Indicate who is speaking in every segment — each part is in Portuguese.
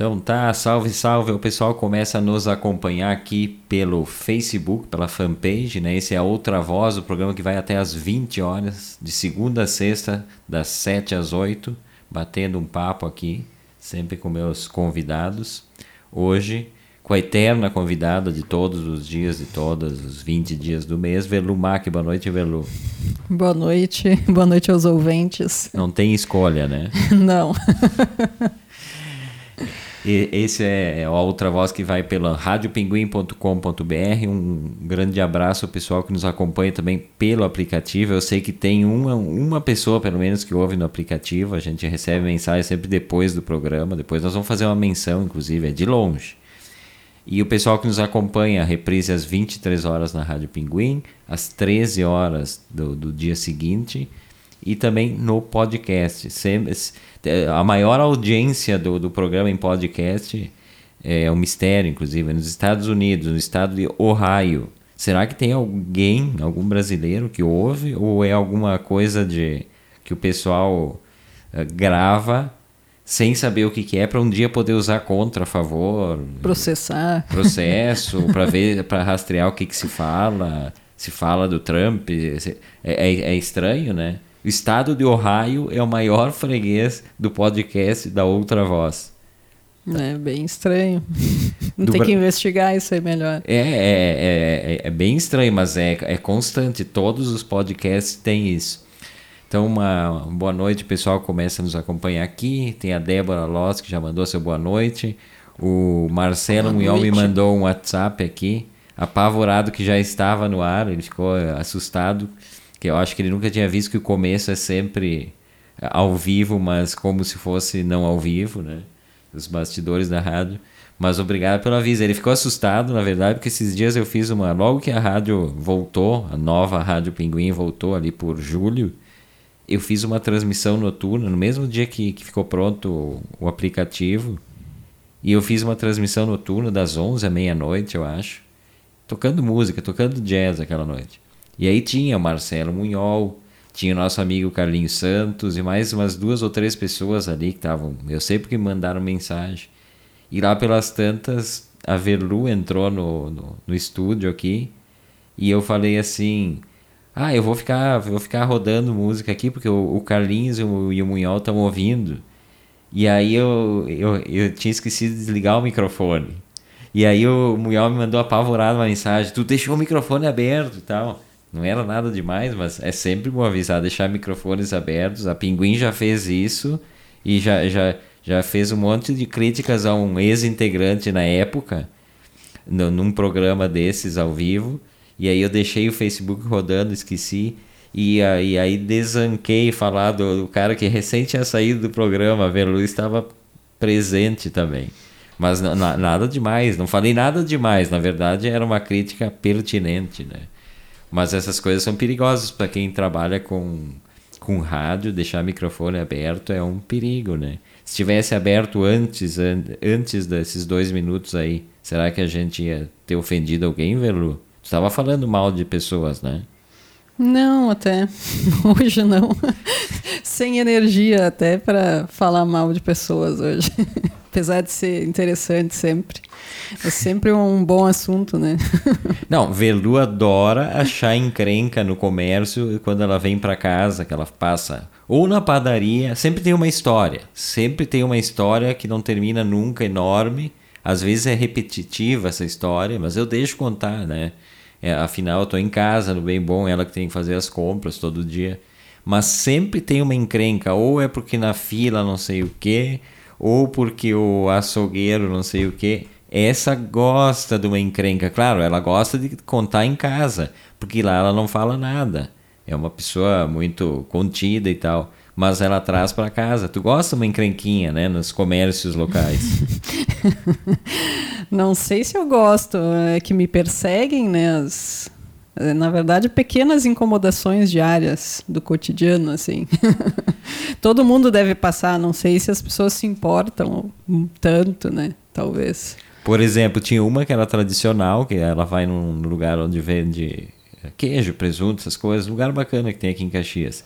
Speaker 1: Então tá, salve, salve. O pessoal começa a nos acompanhar aqui pelo Facebook, pela fanpage, né? Esse é a Outra Voz, o programa que vai até às 20 horas, de segunda a sexta, das 7 às 8, batendo um papo aqui, sempre com meus convidados. Hoje, com a eterna convidada de todos os dias, de todos os 20 dias do mês, Velu Mac. Boa noite, Velu.
Speaker 2: Boa noite, boa noite aos ouvintes.
Speaker 1: Não tem escolha, né?
Speaker 2: Não.
Speaker 1: E esse é, é a outra voz que vai pela radiopinguim.com.br. Um grande abraço ao pessoal que nos acompanha também pelo aplicativo. Eu sei que tem uma, uma pessoa, pelo menos, que ouve no aplicativo. A gente recebe mensagem sempre depois do programa. Depois nós vamos fazer uma menção, inclusive, é de longe. E o pessoal que nos acompanha, reprise às 23 horas na Rádio Pinguim, às 13 horas do, do dia seguinte e também no podcast. A maior audiência do, do programa em podcast é um mistério, inclusive, nos Estados Unidos, no estado de Ohio. Será que tem alguém, algum brasileiro que ouve ou é alguma coisa de que o pessoal uh, grava sem saber o que, que é para um dia poder usar contra, a favor,
Speaker 2: processar,
Speaker 1: processo para ver, para rastrear o que, que se fala, se fala do Trump, é, é, é estranho, né? O estado de Ohio é o maior freguês do podcast da Outra Voz.
Speaker 2: É bem estranho. Não tem que investigar isso aí melhor.
Speaker 1: É, é, é, é, bem estranho, mas é, é constante. Todos os podcasts têm isso. Então, uma boa noite, pessoal. Começa a nos acompanhar aqui. Tem a Débora Loss, que já mandou seu boa noite. O Marcelo Munhol me mandou um WhatsApp aqui, apavorado que já estava no ar. Ele ficou assustado que eu acho que ele nunca tinha visto que o começo é sempre ao vivo, mas como se fosse não ao vivo, né? Os bastidores da rádio. Mas obrigado pelo aviso. Ele ficou assustado, na verdade, porque esses dias eu fiz uma. Logo que a rádio voltou, a nova Rádio Pinguim voltou ali por julho, eu fiz uma transmissão noturna, no mesmo dia que, que ficou pronto o, o aplicativo. E eu fiz uma transmissão noturna das 11 à meia-noite, eu acho. Tocando música, tocando jazz aquela noite. E aí tinha o Marcelo Munhol, tinha o nosso amigo Carlinhos Santos e mais umas duas ou três pessoas ali que estavam. Eu sei porque mandaram mensagem. E lá pelas tantas, a Verlu entrou no, no, no estúdio aqui e eu falei assim: Ah, eu vou ficar, vou ficar rodando música aqui porque o, o Carlinhos e o, e o Munhol estão ouvindo. E aí eu, eu, eu tinha esquecido de desligar o microfone. E aí o Munhol me mandou apavorado uma mensagem: Tu deixou o microfone aberto e tal. Não era nada demais, mas é sempre bom avisar, deixar microfones abertos. A Pinguim já fez isso e já, já, já fez um monte de críticas a um ex-integrante na época, no, num programa desses ao vivo. E aí eu deixei o Facebook rodando, esqueci. E aí, aí desanquei falar do, do cara que recém tinha saído do programa, a Velu estava presente também. Mas nada demais, não falei nada demais, na verdade era uma crítica pertinente, né? Mas essas coisas são perigosas para quem trabalha com, com rádio, deixar o microfone aberto é um perigo, né? Se tivesse aberto antes, an antes desses dois minutos aí, será que a gente ia ter ofendido alguém, Velu? Tu estava falando mal de pessoas, né?
Speaker 2: Não, até hoje não. Sem energia até para falar mal de pessoas hoje. Apesar de ser interessante sempre. É sempre um bom assunto, né?
Speaker 1: Não, Velu adora achar encrenca no comércio quando ela vem para casa, que ela passa ou na padaria, sempre tem uma história. Sempre tem uma história que não termina nunca, enorme. Às vezes é repetitiva essa história, mas eu deixo contar, né? É, afinal, eu tô em casa, no bem bom, ela que tem que fazer as compras todo dia. Mas sempre tem uma encrenca, ou é porque na fila não sei o quê, ou porque o açougueiro não sei o quê. Essa gosta de uma encrenca. Claro, ela gosta de contar em casa, porque lá ela não fala nada. É uma pessoa muito contida e tal. Mas ela traz para casa. Tu gosta de uma encrenquinha, né? Nos comércios locais.
Speaker 2: não sei se eu gosto. É que me perseguem, né? As, na verdade, pequenas incomodações diárias do cotidiano, assim. Todo mundo deve passar. Não sei se as pessoas se importam tanto, né? Talvez.
Speaker 1: Por exemplo, tinha uma que era tradicional, que ela vai num lugar onde vende queijo, presunto, essas coisas, lugar bacana que tem aqui em Caxias.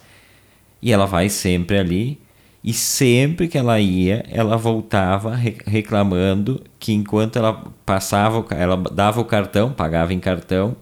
Speaker 1: E ela vai sempre ali. E sempre que ela ia, ela voltava reclamando que enquanto ela passava, ela dava o cartão, pagava em cartão,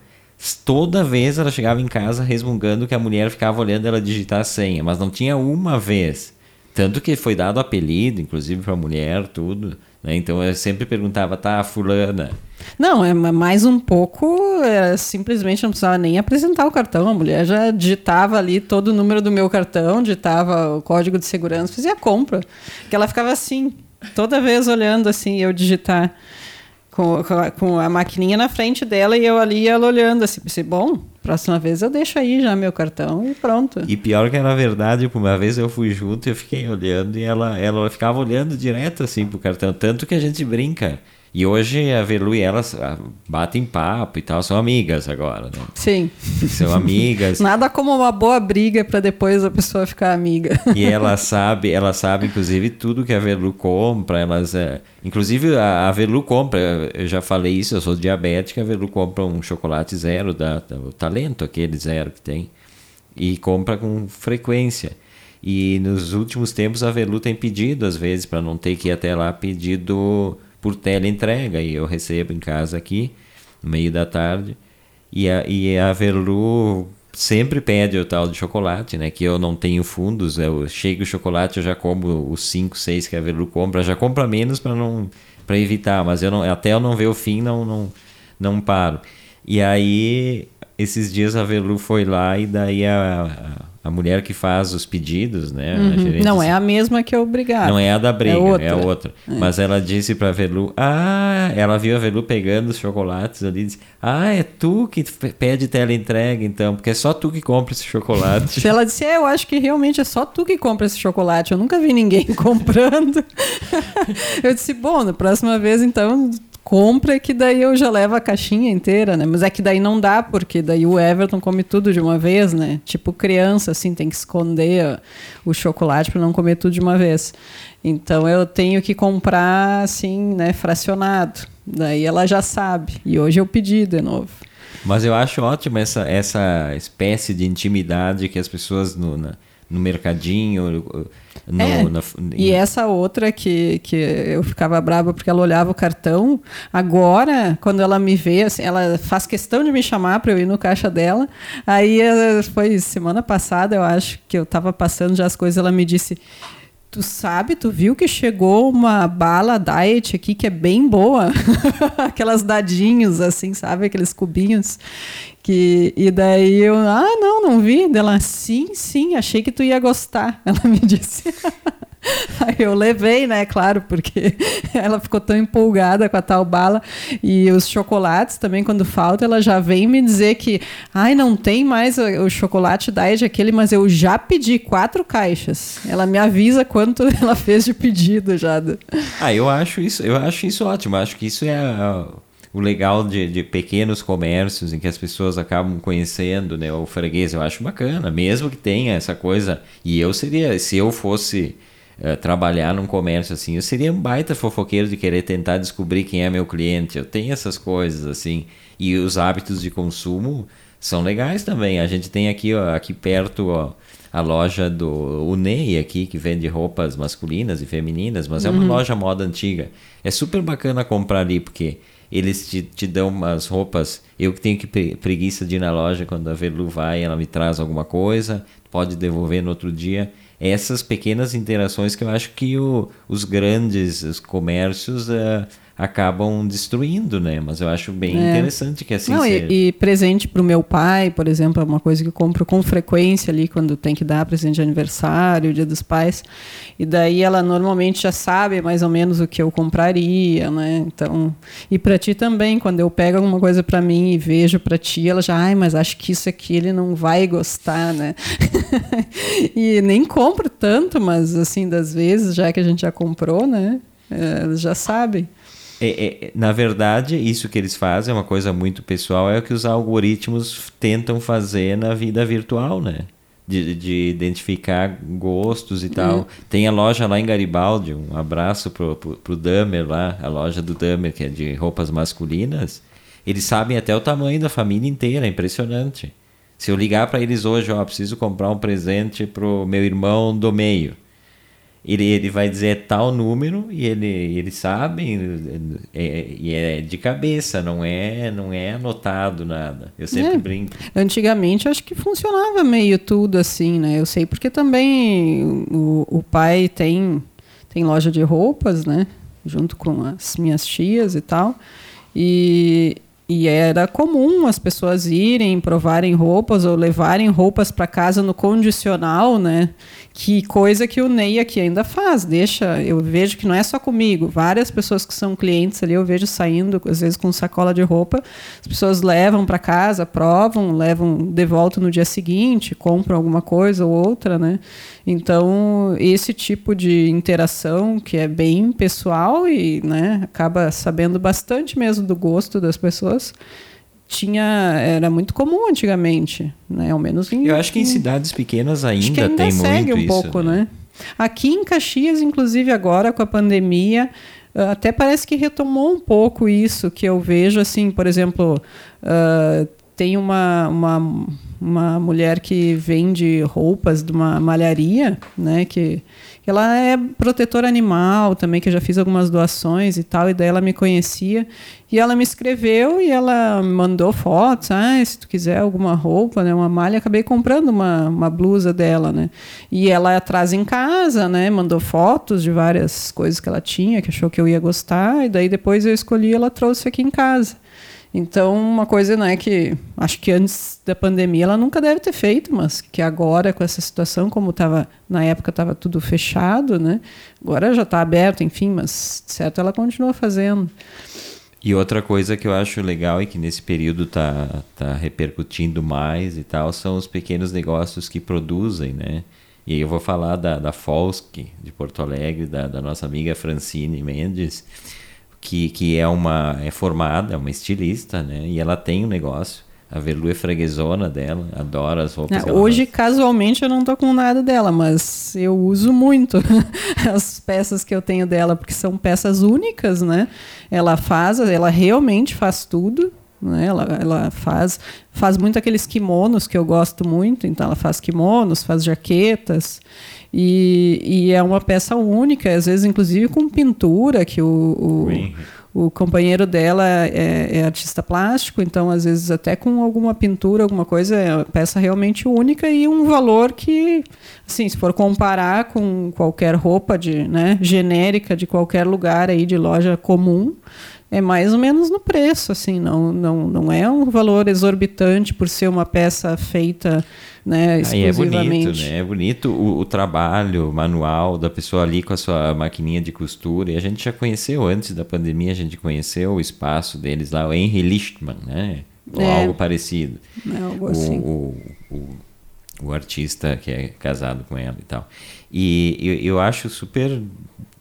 Speaker 1: toda vez ela chegava em casa resmungando que a mulher ficava olhando ela digitar a senha, mas não tinha uma vez. Tanto que foi dado apelido, inclusive para a mulher, tudo. Né? Então eu sempre perguntava, tá, fulana.
Speaker 2: Não, é mais um pouco, é, simplesmente não precisava nem apresentar o cartão. A mulher já digitava ali todo o número do meu cartão, digitava o código de segurança, fazia a compra. Que ela ficava assim, toda vez olhando assim, eu digitar com, com a maquininha na frente dela e eu ali ela olhando assim, pensei, bom, próxima vez eu deixo aí já meu cartão e pronto.
Speaker 1: E pior que na verdade, uma vez eu fui junto e eu fiquei olhando e ela, ela ficava olhando direto assim pro cartão, tanto que a gente brinca. E hoje a Velu e elas batem papo e tal, são amigas agora, né?
Speaker 2: Sim.
Speaker 1: São amigas.
Speaker 2: Nada como uma boa briga para depois a pessoa ficar amiga.
Speaker 1: E ela sabe, ela sabe inclusive tudo que a Velu compra, elas é, inclusive a, a Velu compra, eu já falei isso, eu sou diabética, a Velu compra um chocolate zero da, da o talento aquele zero que tem e compra com frequência. E nos últimos tempos a Velu tem pedido às vezes para não ter que ir até lá pedido por teleentrega e eu recebo em casa aqui, no meio da tarde. E a, e a Verlu sempre pede o tal de chocolate, né? Que eu não tenho fundos, eu chego o chocolate, eu já como os 5, 6 que a Verlu compra, já compra menos para não para evitar, mas eu não, até eu não ver o fim, não não não paro. E aí esses dias a Velu foi lá e daí a, a, a mulher que faz os pedidos, né?
Speaker 2: Uhum. Não é a mesma que é obrigada.
Speaker 1: Não é a da briga, é, outra. É a outra. É. Mas ela disse pra Velu, ah, ela viu a Velu pegando os chocolates ali e disse, ah, é tu que pede tela entrega então, porque é só tu que compra esse chocolate.
Speaker 2: ela disse, é, eu acho que realmente é só tu que compra esse chocolate, eu nunca vi ninguém comprando. eu disse, bom, na próxima vez então compra que daí eu já levo a caixinha inteira, né? Mas é que daí não dá, porque daí o Everton come tudo de uma vez, né? Tipo criança, assim, tem que esconder o chocolate para não comer tudo de uma vez. Então eu tenho que comprar, assim, né, fracionado. Daí ela já sabe. E hoje eu pedi de novo.
Speaker 1: Mas eu acho ótimo essa, essa espécie de intimidade que as pessoas no, na, no mercadinho. No,
Speaker 2: é. na, e essa outra que, que eu ficava brava porque ela olhava o cartão, agora, quando ela me vê, assim, ela faz questão de me chamar para eu ir no caixa dela. Aí eh, foi semana passada, eu acho, que eu estava passando já as coisas, ela me disse. Tu sabe, tu viu que chegou uma bala diet aqui que é bem boa? Aquelas dadinhos, assim, sabe? Aqueles cubinhos. Que, e daí eu, ah, não, não vi. Dela, sim, sim, achei que tu ia gostar. Ela me disse. Aí eu levei, né, claro, porque ela ficou tão empolgada com a tal bala. E os chocolates também, quando falta, ela já vem me dizer que, ai, não tem mais o chocolate diet aquele, mas eu já pedi quatro caixas. Ela me avisa quanto ela fez de pedido já.
Speaker 1: Ah, eu acho isso, eu acho isso ótimo. Acho que isso é o legal de, de, pequenos comércios em que as pessoas acabam conhecendo né, o freguês, eu acho bacana, mesmo que tenha essa coisa. E eu seria, se eu fosse uh, trabalhar num comércio assim, eu seria um baita fofoqueiro de querer tentar descobrir quem é meu cliente. Eu tenho essas coisas assim. E os hábitos de consumo são legais também. A gente tem aqui, ó, aqui perto, ó, a loja do Unei aqui, que vende roupas masculinas e femininas, mas uhum. é uma uhum. loja moda antiga. É super bacana comprar ali, porque eles te, te dão umas roupas. Eu que tenho que preguiça de ir na loja quando a Velu vai, ela me traz alguma coisa, pode devolver no outro dia. Essas pequenas interações que eu acho que o, os grandes os comércios uh, acabam destruindo, né? Mas eu acho bem é. interessante que assim
Speaker 2: Não,
Speaker 1: seja.
Speaker 2: E, e presente para o meu pai, por exemplo, é uma coisa que eu compro com frequência ali quando tem que dar presente de aniversário, dia dos pais. E daí ela normalmente já sabe mais ou menos o que eu compraria, né? Então, e para ti também, quando eu pego alguma coisa para mim e vejo para ti, ela já, ai, mas acho que isso aqui ele não vai gostar, né? e nem compro tanto, mas assim, das vezes, já que a gente já comprou, né? É, eles já sabem.
Speaker 1: É, é, na verdade, isso que eles fazem é uma coisa muito pessoal, é o que os algoritmos tentam fazer na vida virtual, né? De, de identificar gostos e tal. Uhum. Tem a loja lá em Garibaldi, um abraço pro, pro, pro Damer lá, a loja do Damer, que é de roupas masculinas. Eles sabem até o tamanho da família inteira, é impressionante. Se eu ligar para eles hoje, ó, preciso comprar um presente pro meu irmão do meio ele, ele vai dizer tal número e ele, ele sabe é, e é, é, de cabeça, não é não é anotado nada. Eu sempre é. brinco.
Speaker 2: Antigamente acho que funcionava meio tudo assim, né? Eu sei porque também o, o pai tem tem loja de roupas, né? Junto com as minhas tias e tal. E, e era comum as pessoas irem provarem roupas ou levarem roupas para casa no condicional, né? Que coisa que o Ney aqui ainda faz, deixa, eu vejo que não é só comigo, várias pessoas que são clientes ali eu vejo saindo às vezes com sacola de roupa, as pessoas levam para casa, provam, levam de volta no dia seguinte, compram alguma coisa ou outra, né? Então, esse tipo de interação que é bem pessoal e, né, acaba sabendo bastante mesmo do gosto das pessoas, tinha era muito comum antigamente, né? Ao menos em,
Speaker 1: Eu acho que em cidades pequenas ainda, ainda tem segue
Speaker 2: muito um isso, pouco, né? né? Aqui em Caxias, inclusive agora com a pandemia, até parece que retomou um pouco isso que eu vejo assim, por exemplo, uh, tem uma, uma, uma mulher que vende roupas de uma malharia, né, que ela é protetora animal também, que eu já fiz algumas doações e tal, e daí ela me conhecia. E ela me escreveu e ela mandou fotos. Ah, se tu quiser alguma roupa, né, uma malha, acabei comprando uma, uma blusa dela, né? E ela traz em casa, né? Mandou fotos de várias coisas que ela tinha, que achou que eu ia gostar, e daí depois eu escolhi ela trouxe aqui em casa. Então, uma coisa né, que acho que antes da pandemia ela nunca deve ter feito, mas que agora, com essa situação, como estava na época estava tudo fechado, né? Agora já está aberto, enfim, mas certo ela continua fazendo.
Speaker 1: E outra coisa que eu acho legal e que nesse período está tá repercutindo mais e tal são os pequenos negócios que produzem, né? E aí eu vou falar da, da Folsk, de Porto Alegre, da, da nossa amiga Francine Mendes, que, que é uma é formada, é uma estilista, né? E ela tem um negócio. A Verlu é freguesona dela, adora as roupas.
Speaker 2: Não, hoje, casualmente, eu não tô com nada dela, mas eu uso muito as peças que eu tenho dela, porque são peças únicas, né? Ela faz, ela realmente faz tudo. Né? Ela, ela faz, faz muito aqueles kimonos que eu gosto muito, então ela faz kimonos, faz jaquetas. E, e é uma peça única, às vezes, inclusive com pintura, que o, o, o companheiro dela é, é, artista plástico, então, às vezes, até com alguma pintura, alguma coisa, é uma peça realmente única e um valor que, assim, se for comparar com qualquer roupa de, né, genérica de qualquer lugar aí de loja comum, é mais ou menos no preço, assim, não, não, não é um valor exorbitante por ser uma peça feita né, exclusivamente.
Speaker 1: Aí é bonito, né? É bonito o, o, trabalho manual da pessoa ali com a sua maquininha de costura. E a gente já conheceu antes da pandemia, a gente conheceu o espaço deles lá, o Henry Lichtman, né? Ou é. algo parecido.
Speaker 2: É algo assim.
Speaker 1: O, o, o, artista que é casado com ela e tal. E eu, eu acho super,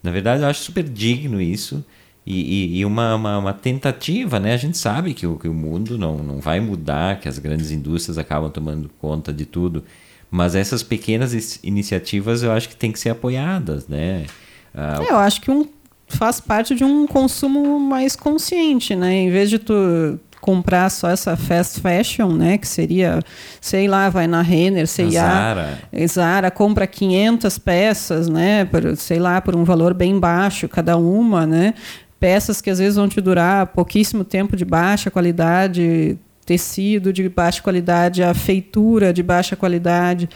Speaker 1: na verdade, eu acho super digno isso e, e, e uma, uma, uma, tentativa, né? A gente sabe que o, que o mundo não, não vai mudar, que as grandes indústrias acabam tomando conta de tudo, mas essas pequenas iniciativas eu acho que tem que ser apoiadas, né?
Speaker 2: Ah, eu acho que um, faz parte de um consumo mais consciente, né? Em vez de tu comprar só essa fast fashion, né, que seria, sei lá, vai na Renner, sei
Speaker 1: Zara.
Speaker 2: Zara, compra 500 peças, né, por, sei lá, por um valor bem baixo cada uma, né? Peças que às vezes vão te durar pouquíssimo tempo de baixa qualidade, tecido de baixa qualidade, a feitura de baixa qualidade.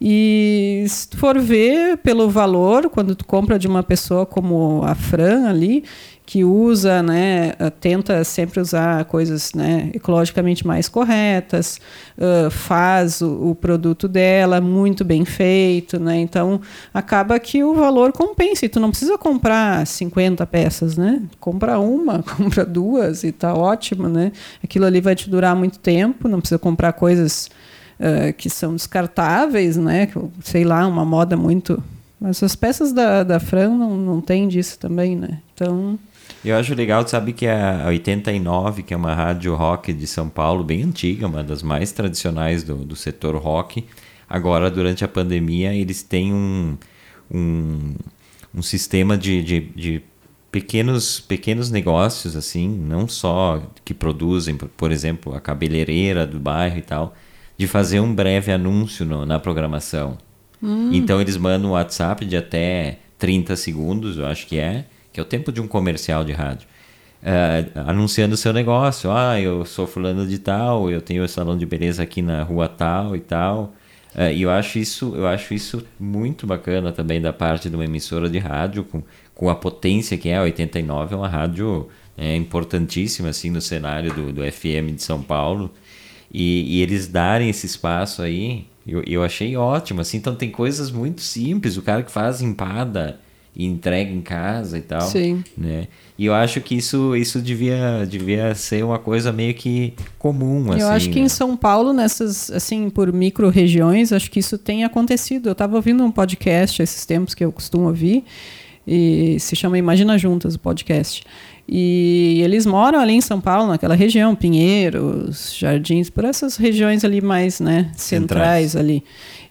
Speaker 2: E se tu for ver pelo valor, quando tu compra de uma pessoa como a Fran ali, que usa, né, tenta sempre usar coisas né, ecologicamente mais corretas, uh, faz o, o, produto dela muito bem feito, né, então acaba que o valor compensa. E tu não precisa comprar 50 peças, né? Compra uma, compra duas e tá ótimo, né? Aquilo ali vai te durar muito tempo, não precisa comprar coisas uh, que são descartáveis, né? Sei lá, uma moda muito. Mas as peças da, da Fran não, não tem disso também, né? Então.
Speaker 1: Eu acho legal, sabe que a 89, que é uma rádio rock de São Paulo, bem antiga, uma das mais tradicionais do, do setor rock, agora durante a pandemia eles têm um, um, um sistema de, de, de pequenos pequenos negócios assim não só que produzem por exemplo a cabeleireira do bairro e tal de fazer um breve anúncio no, na programação hum. então eles mandam um WhatsApp de até 30 segundos, eu acho que é, que é o tempo de um comercial de rádio. Uh, anunciando o seu negócio. Ah, eu sou fulano de tal, eu tenho o salão de beleza aqui na rua tal e tal. Uh, e eu acho isso, eu acho isso muito bacana também da parte de uma emissora de rádio com, com a potência que é a 89, é uma rádio é, importantíssima assim no cenário do, do FM de São Paulo. E, e eles darem esse espaço aí, eu, eu achei ótimo. Assim, então tem coisas muito simples. O cara que faz empada e entrega em casa e tal.
Speaker 2: Sim.
Speaker 1: Né? E eu acho que isso, isso devia, devia ser uma coisa meio que comum.
Speaker 2: Eu
Speaker 1: assim,
Speaker 2: acho que
Speaker 1: né?
Speaker 2: em São Paulo, nessas, assim, por micro-regiões, acho que isso tem acontecido. Eu estava ouvindo um podcast esses tempos que eu costumo ouvir, e se chama Imagina Juntas, o podcast. E eles moram ali em São Paulo, naquela região, Pinheiros, Jardins, por essas regiões ali mais né, centrais, centrais ali.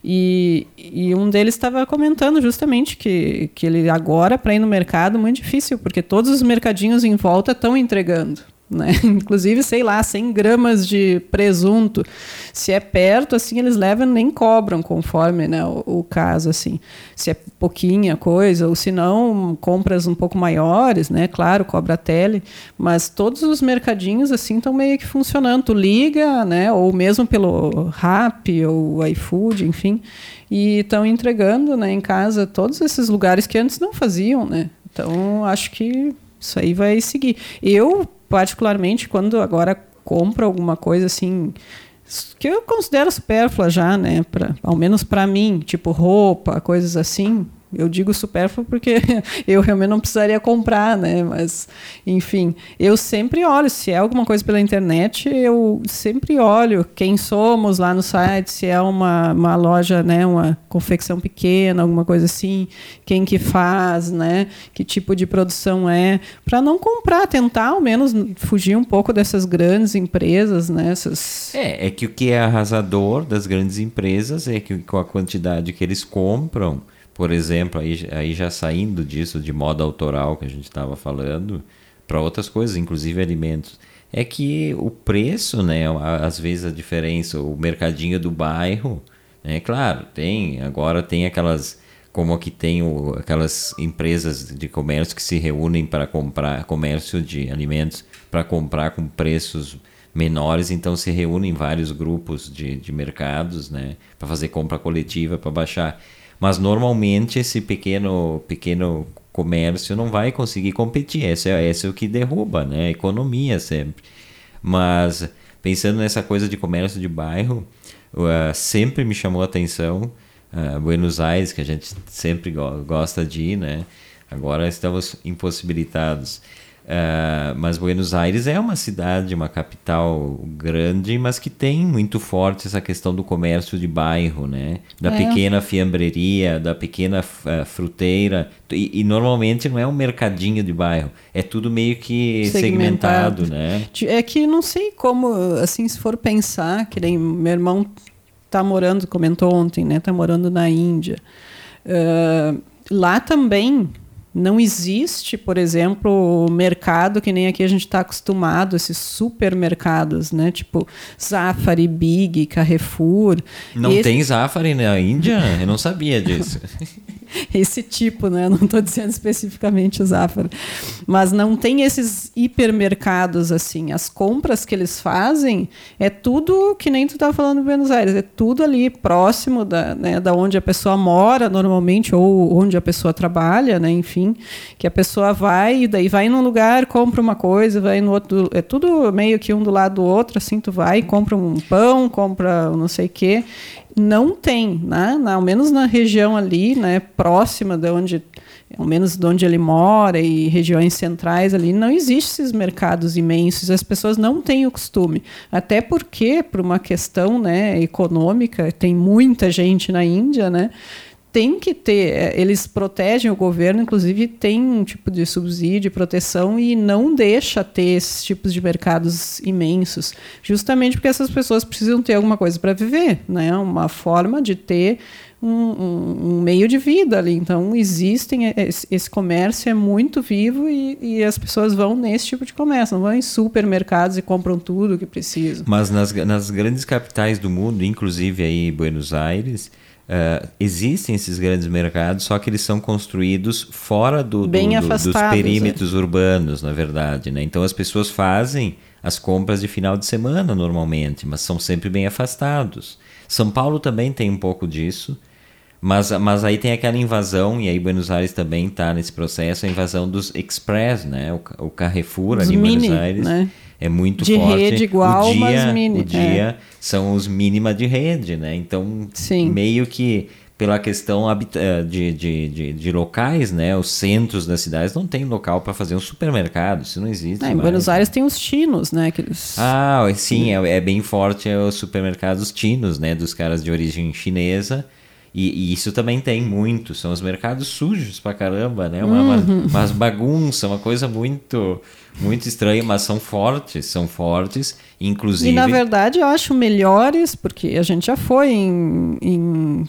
Speaker 2: E, e um deles estava comentando justamente que, que ele agora, para ir no mercado, é muito difícil, porque todos os mercadinhos em volta estão entregando. Né? Inclusive, sei lá, 100 gramas de presunto. Se é perto, assim, eles levam nem cobram, conforme né, o, o, caso, assim. Se é pouquinha coisa, ou se não, compras um pouco maiores, né? Claro, cobra a tele. Mas todos os mercadinhos, assim, estão meio que funcionando. Tu liga, né? Ou mesmo pelo Rap ou iFood, enfim. E estão entregando né, em casa todos esses lugares que antes não faziam, né? Então, acho que isso aí vai seguir. Eu, particularmente, quando agora compro alguma coisa assim que eu considero supérflua já, né, pra, ao menos para mim, tipo roupa, coisas assim, eu digo supérfluo porque eu realmente não precisaria comprar, né? Mas, enfim, eu sempre olho. Se é alguma coisa pela internet, eu sempre olho quem somos lá no site, se é uma, uma loja, né? Uma confecção pequena, alguma coisa assim, quem que faz, né? Que tipo de produção é, para não comprar, tentar ao menos fugir um pouco dessas grandes empresas, né? Essas...
Speaker 1: É, é que o que é arrasador das grandes empresas é que com a quantidade que eles compram por exemplo, aí, aí já saindo disso de moda autoral que a gente estava falando, para outras coisas, inclusive alimentos, é que o preço, né, às vezes a diferença, o mercadinho do bairro, é claro, tem, agora tem aquelas como aqui tem o, aquelas empresas de comércio que se reúnem para comprar comércio de alimentos para comprar com preços menores, então se reúnem vários grupos de, de mercados, né, para fazer compra coletiva, para baixar. Mas normalmente esse pequeno, pequeno comércio não vai conseguir competir. Esse é, esse é o que derruba, né? A economia sempre. Mas pensando nessa coisa de comércio de bairro, uh, sempre me chamou a atenção uh, Buenos Aires, que a gente sempre go gosta de ir, né? Agora estamos impossibilitados. Uh, mas Buenos Aires é uma cidade, uma capital grande, mas que tem muito forte essa questão do comércio de bairro, né? Da é. pequena fiambreria, da pequena uh, fruteira. E, e, normalmente não é um mercadinho de bairro, é tudo meio que segmentado, segmentado, né?
Speaker 2: É que não sei como, assim, se for pensar, que nem meu irmão tá morando, comentou ontem, né? Tá morando na Índia. Uh, lá também não existe, por exemplo, mercado que nem aqui a gente está acostumado, esses supermercados, né? Tipo Zafari, Big, Carrefour.
Speaker 1: Não Esse... tem Zafari na Índia? Eu não sabia disso.
Speaker 2: esse tipo, né? Não estou dizendo especificamente o Zafari. Mas não tem esses hipermercados assim. As compras que eles fazem é tudo que nem tu estava falando em Buenos Aires, é tudo ali próximo da, né, da onde a pessoa mora normalmente ou onde a pessoa trabalha, né? Enfim, que a pessoa vai e daí vai num lugar, compra uma coisa, vai no outro, é tudo meio que um do lado do outro, assim tu vai, compra um pão, compra não sei o quê não tem, né? ao menos na região ali, né, próxima de onde, ao menos de onde ele mora e regiões centrais ali, não existem esses mercados imensos. As pessoas não têm o costume, até porque por uma questão, né, econômica, tem muita gente na Índia, né? Tem que ter, é, eles protegem o governo, inclusive tem um tipo de subsídio, proteção e não deixa ter esses tipos de mercados imensos, justamente porque essas pessoas precisam ter alguma coisa para viver, né? Uma forma de ter um, um, um, meio de vida ali. Então existem esse, esse comércio é muito vivo e, e, as pessoas vão nesse tipo de comércio, não vão em supermercados e compram tudo o que precisam.
Speaker 1: Mas nas, nas grandes capitais do mundo, inclusive aí Buenos Aires Uh, existem esses grandes mercados, só que eles são construídos fora do, do, do dos perímetros é. urbanos, na verdade. Né? Então as pessoas fazem as compras de final de semana normalmente, mas são sempre bem afastados. São Paulo também tem um pouco disso, mas, mas aí tem aquela invasão, e aí Buenos Aires também está nesse processo, a invasão dos Express, né? o, o Carrefour
Speaker 2: Os
Speaker 1: ali em
Speaker 2: Buenos
Speaker 1: Aires.
Speaker 2: Né?
Speaker 1: É muito
Speaker 2: de
Speaker 1: forte.
Speaker 2: rede igual,
Speaker 1: o dia,
Speaker 2: mas mini.
Speaker 1: O dia é. são os mínima de rede, né? Então,
Speaker 2: Sim.
Speaker 1: meio que pela questão eh, de, de, de, de, locais, né? Os centros das cidades não tem local para fazer um supermercado, isso não existe.
Speaker 2: em Buenos Aires tem os chinos, né? Aqueles...
Speaker 1: Ah, sim, é, é bem forte é os supermercados chinos, né? Dos caras de origem chinesa. E, e, isso também tem muito, são os mercados sujos pra caramba, né? Uma, uhum. uma, umas bagunça, uma coisa muito muito estranha, mas são fortes, são fortes, inclusive...
Speaker 2: E na verdade eu acho melhores, porque a gente já foi em, em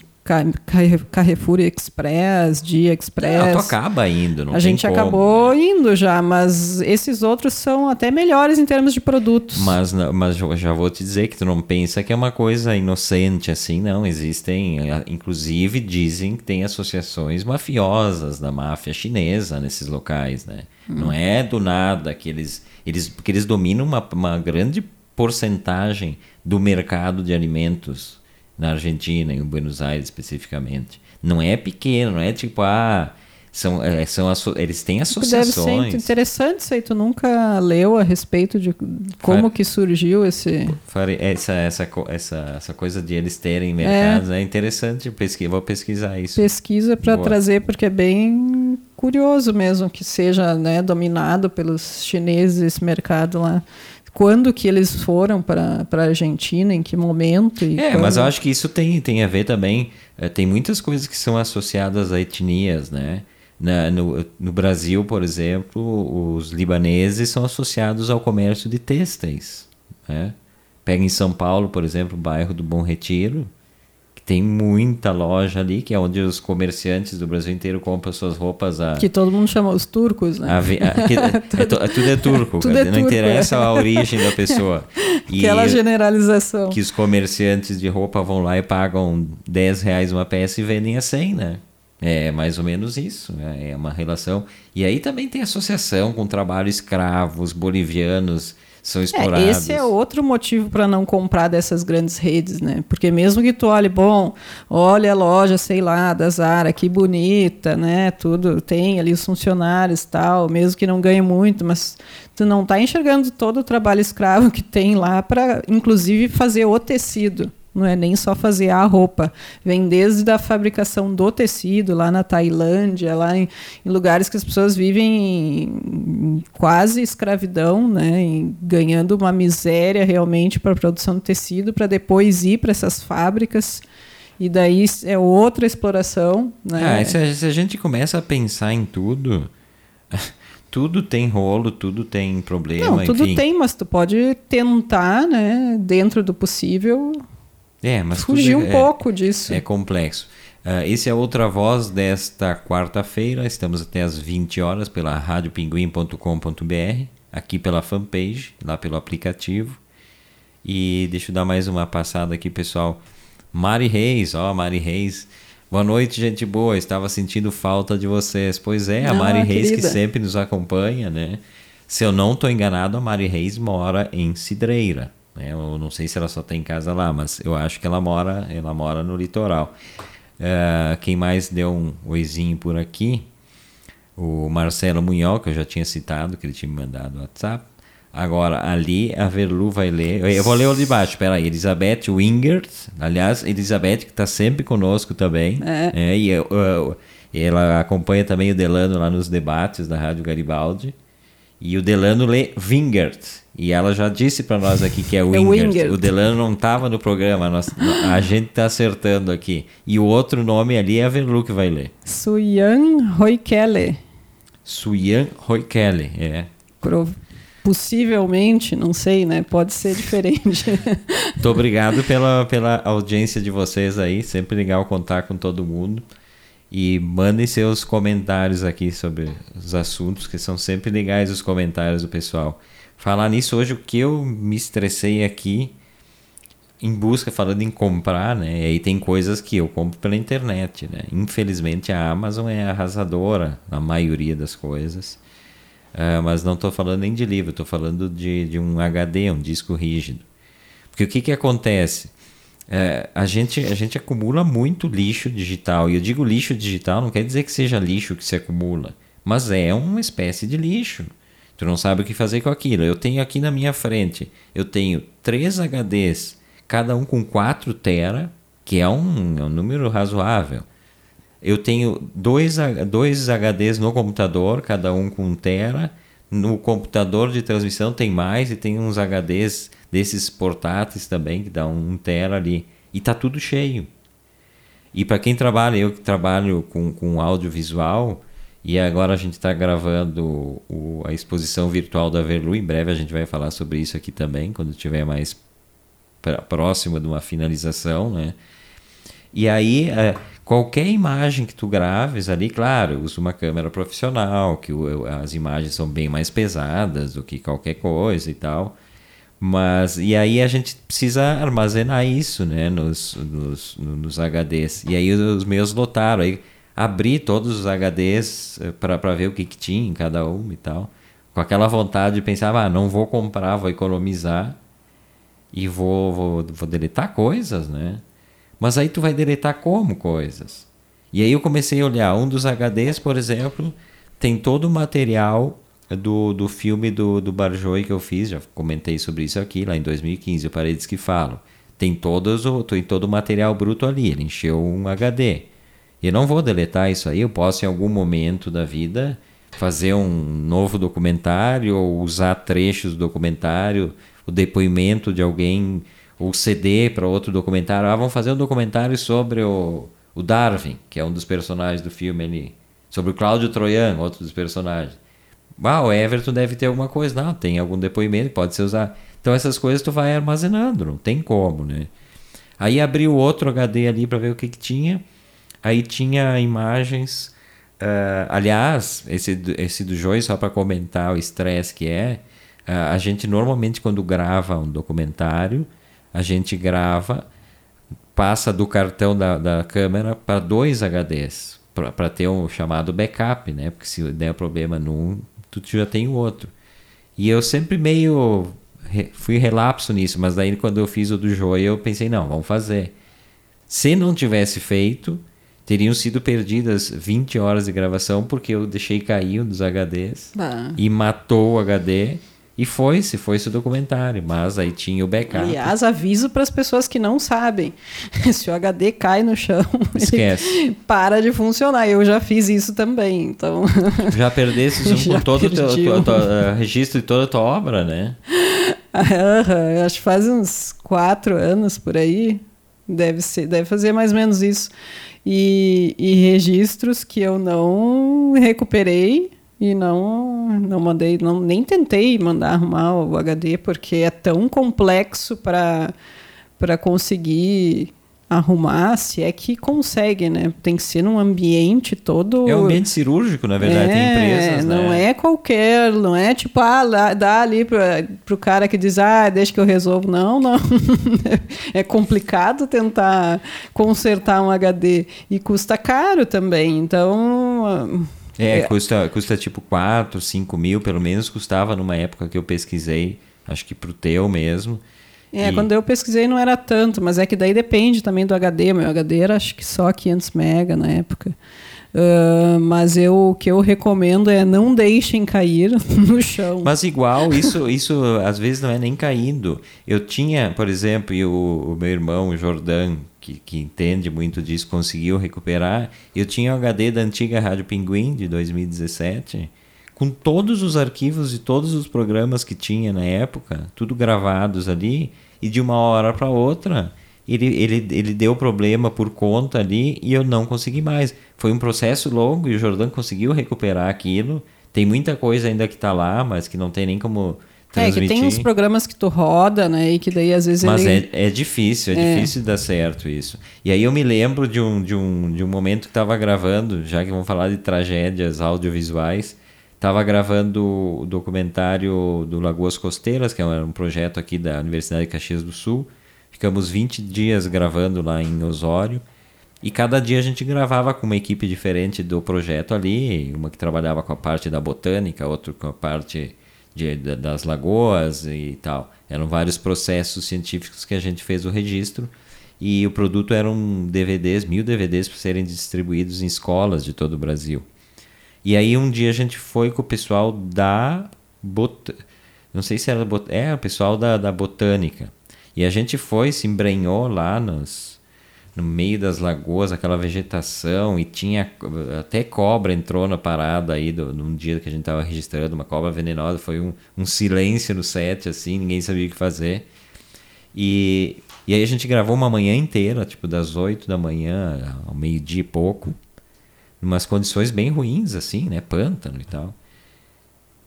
Speaker 2: Carrefour Express, Dia Express.
Speaker 1: É, tu acaba indo, não
Speaker 2: A gente
Speaker 1: como.
Speaker 2: acabou indo já, mas esses outros são até melhores em termos de produtos.
Speaker 1: Mas, mas já vou te dizer que tu não pensa que é uma coisa inocente assim, não. Existem, inclusive dizem que tem associações mafiosas da máfia chinesa nesses locais, né? Hum. Não é do nada que eles, eles porque eles dominam uma, uma grande porcentagem do mercado de alimentos na Argentina, em Buenos Aires especificamente. Não é pequeno, não é tipo, ah, são, é, são eles têm associações.
Speaker 2: Deve ser interessante isso aí. Tu nunca leu a respeito de como que surgiu esse...
Speaker 1: Essa, essa, essa, essa coisa de eles terem mercados. É, é interessante, pesqui, vou pesquisar isso.
Speaker 2: Pesquisa para trazer, porque é bem curioso mesmo que seja né, dominado pelos chineses esse mercado lá quando que eles foram para a Argentina, em que momento.
Speaker 1: é,
Speaker 2: quando...
Speaker 1: mas eu acho que isso tem, tem a ver também. É, tem muitas coisas que são associadas a etnias, né? Na, no, no Brasil, por exemplo, os libaneses são associados ao comércio de têxteis. Né? Pega em São Paulo, por exemplo, o bairro do Bom Retiro, tem muita loja ali, que é onde os comerciantes do Brasil inteiro compram suas roupas. A,
Speaker 2: que todo mundo chama os turcos, né?
Speaker 1: A, a, que, é, é, tudo é turco, tudo é não turco, interessa é. a origem da pessoa.
Speaker 2: E Aquela generalização.
Speaker 1: Que os comerciantes de roupa vão lá e pagam 10 reais uma peça e vendem a 100, né? É mais ou menos isso, né? é uma relação. E aí também tem associação com trabalho escravo, os bolivianos são explorados.
Speaker 2: É, esse é outro motivo para não comprar dessas grandes redes, né? Porque mesmo que tu olhe, bom, olha a loja, sei lá, da Zara, que bonita, né? Tudo tem ali os funcionários tal, mesmo que não ganhe muito, mas tu não está enxergando todo o trabalho escravo que tem lá para, inclusive, fazer o tecido não é nem só fazer a roupa. Vem desde a fabricação do tecido, lá na Tailândia, lá em, em lugares que as pessoas vivem em, quase escravidão, né? Em, ganhando uma miséria realmente para a produção de tecido, para depois ir para essas fábricas. E daí é outra exploração. Né?
Speaker 1: Ah, se, a, se a gente começa a pensar em tudo. tudo tem rolo, tudo tem problema.
Speaker 2: Não, tudo
Speaker 1: enfim.
Speaker 2: tem, mas tu pode tentar, né, dentro do possível,
Speaker 1: é, mas
Speaker 2: fugir um
Speaker 1: é,
Speaker 2: pouco disso.
Speaker 1: É complexo. Uh, esse é outra voz desta quarta-feira. Estamos até às 20 horas pela radiopinguim.com.br, aqui pela fanpage, lá pelo aplicativo. E deixa eu dar mais uma passada aqui, pessoal. Mari Reis, ó, Mari Reis. Boa noite, gente boa. Estava sentindo falta de vocês. Pois é, a ah, Mari Reis que sempre nos acompanha, né? Se eu não estou enganado, a Mari Reis mora em Cidreira. Né? Eu não sei se ela só tem casa lá, mas eu acho que ela mora, ela mora no litoral. Uh, quem mais deu um oizinho por aqui? O Marcelo Munhol, que eu já tinha citado, que ele tinha me mandado no WhatsApp. Agora, ali a Verlu vai ler. Eu vou ler o de baixo, peraí. Elizabeth Wingert. Aliás, Elizabeth, que está sempre conosco também. É. é e uh, ela acompanha também o Delano lá nos debates da Rádio Garibaldi. E o Delano lê Wingert. E ela já disse para nós aqui que é, é Wingert. O Delano não estava no programa, nós, a gente está acertando aqui. E o outro nome ali é a Verlu que vai ler.
Speaker 2: Suyan Roikele.
Speaker 1: Suyan Roikele, é.
Speaker 2: Possivelmente, não sei, né? Pode ser diferente.
Speaker 1: Muito obrigado pela, pela audiência de vocês aí. Sempre legal contar com todo mundo. E mandem seus comentários aqui sobre os assuntos, que são sempre legais os comentários do pessoal. Falar nisso hoje, o que eu me estressei aqui. em busca, falando em comprar, né? E aí tem coisas que eu compro pela internet, né? Infelizmente a Amazon é arrasadora na maioria das coisas. Uh, mas não estou falando nem de livro, estou falando de, de um HD, um disco rígido. Porque o que, que acontece? Uh, a, gente, a gente acumula muito lixo digital. E eu digo lixo digital, não quer dizer que seja lixo que se acumula, mas é uma espécie de lixo. Tu não sabe o que fazer com aquilo. Eu tenho aqui na minha frente, eu tenho três HDs cada um com 4 tera, que é um, é um número razoável. Eu tenho dois, dois HDs no computador, cada um com 1 tera. No computador de transmissão tem mais e tem uns HDs desses portáteis também que dá um tera ali. E tá tudo cheio. E para quem trabalha, eu que trabalho com, com audiovisual, e agora a gente está gravando o, a exposição virtual da Verlu. Em breve a gente vai falar sobre isso aqui também, quando tiver mais próxima de uma finalização, né? E aí, é, qualquer imagem que tu graves ali, claro, usa uma câmera profissional, que o, as imagens são bem mais pesadas do que qualquer coisa e tal. Mas, e aí a gente precisa armazenar isso, né, nos, nos, nos HDs. E aí os meus lotaram, aí abri todos os HDs eh, para ver o que, que tinha em cada um e tal. Com aquela vontade de pensar, ah, não vou comprar, vou economizar e vou, vou, vou deletar coisas, né? Mas aí tu vai deletar como coisas? E aí eu comecei a olhar, um dos HDs, por exemplo, tem todo o material do, do filme do, do Barjoy que eu fiz, já comentei sobre isso aqui, lá em 2015, o Paredes que Falo. Tem, todos tem todo o material bruto ali, ele encheu um HD. Eu não vou deletar isso aí, eu posso em algum momento da vida fazer um novo documentário ou usar trechos do documentário o depoimento de alguém, ou CD para outro documentário. Ah, vamos fazer um documentário sobre o, o Darwin, que é um dos personagens do filme ali. Sobre o Cláudio Troian, outro dos personagens. Ah, o Everton deve ter alguma coisa. Não, tem algum depoimento, pode ser usar. Então essas coisas tu vai armazenando, não tem como, né? Aí abri o outro HD ali para ver o que, que tinha. Aí tinha imagens. Uh, aliás, esse, esse do Joy, só para comentar o estresse que é, a gente normalmente, quando grava um documentário, a gente grava, passa do cartão da, da câmera para dois HDs, para ter um chamado backup, né? Porque se der problema num, tu já tem o outro. E eu sempre meio fui relapso nisso, mas daí quando eu fiz o do Joia, eu pensei, não, vamos fazer. Se não tivesse feito, teriam sido perdidas 20 horas de gravação porque eu deixei cair um dos HDs ah. e matou o HD e foi-se, foi-se o documentário, mas aí tinha o backup.
Speaker 2: Aliás, aviso para as pessoas que não sabem. Se o HD cai no chão,
Speaker 1: esquece.
Speaker 2: para de funcionar. Eu já fiz isso também, então.
Speaker 1: Já perdesse com todo o teu, uh, registro de toda a tua obra, né?
Speaker 2: Uh, acho que faz uns quatro anos por aí. Deve ser, deve fazer mais ou menos isso. E, e registros que eu não recuperei e não não mandei não nem tentei mandar arrumar o HD porque é tão complexo para para conseguir arrumar se é que consegue né? Tem que ser num ambiente todo
Speaker 1: é um ambiente cirúrgico na verdade é, tem empresas
Speaker 2: né? não é qualquer não é tipo ah dá ali para o cara que diz ah deixa que eu resolvo. Não não. É complicado tentar consertar um HD e custa caro também. Então
Speaker 1: é, é, Custa, custa tipo 4, 5 mil, pelo menos custava numa época que eu pesquisei, acho que pro teu mesmo.
Speaker 2: É, e... quando eu pesquisei não era tanto, mas é que daí depende também do HD. Meu HD era acho que só 500 mega na época. Uh, mas eu, o que eu recomendo é não deixem cair no chão.
Speaker 1: Mas igual, isso, isso às vezes não é nem caindo. Eu tinha, por exemplo, e o, o meu irmão, o Jordan, que, que entende muito disso, conseguiu recuperar. Eu tinha o HD da antiga Rádio Pinguim, de 2017, com todos os arquivos de todos os programas que tinha na época, tudo gravados ali, e de uma hora para outra ele, ele, ele deu problema por conta ali e eu não consegui mais. Foi um processo longo e o Jordan conseguiu recuperar aquilo. Tem muita coisa ainda que está lá, mas que não tem nem como.
Speaker 2: É, que tem uns programas que tu roda, né? E que daí às vezes
Speaker 1: Mas
Speaker 2: ele...
Speaker 1: é, é difícil, é, é, difícil dar certo isso. E aí eu me lembro de um, de um, de um momento que estava gravando, já que vamos falar de tragédias audiovisuais, estava gravando o documentário do Lagoas Costeiras, que é um projeto aqui da Universidade de Caxias do Sul, Ficamos 20 dias gravando lá em Osório. E cada dia a gente gravava com uma equipe diferente do projeto ali, uma que trabalhava com a parte da botânica, outra com a parte de, das lagoas e tal. Eram vários processos científicos que a gente fez o registro e o produto eram DVDs, mil DVDs para serem distribuídos em escolas de todo o Brasil. E aí um dia a gente foi com o pessoal da bot... não sei se era bot... é o pessoal da, da botânica e a gente foi se embrenhou lá nos no meio das lagoas aquela vegetação e tinha até cobra entrou na parada aí do, num dia que a gente estava registrando uma cobra venenosa foi um, um silêncio no set assim ninguém sabia o que fazer e e aí a gente gravou uma manhã inteira, tipo das 8 da manhã ao meio-dia e pouco, umas condições bem ruins, assim, né? Pântano e tal.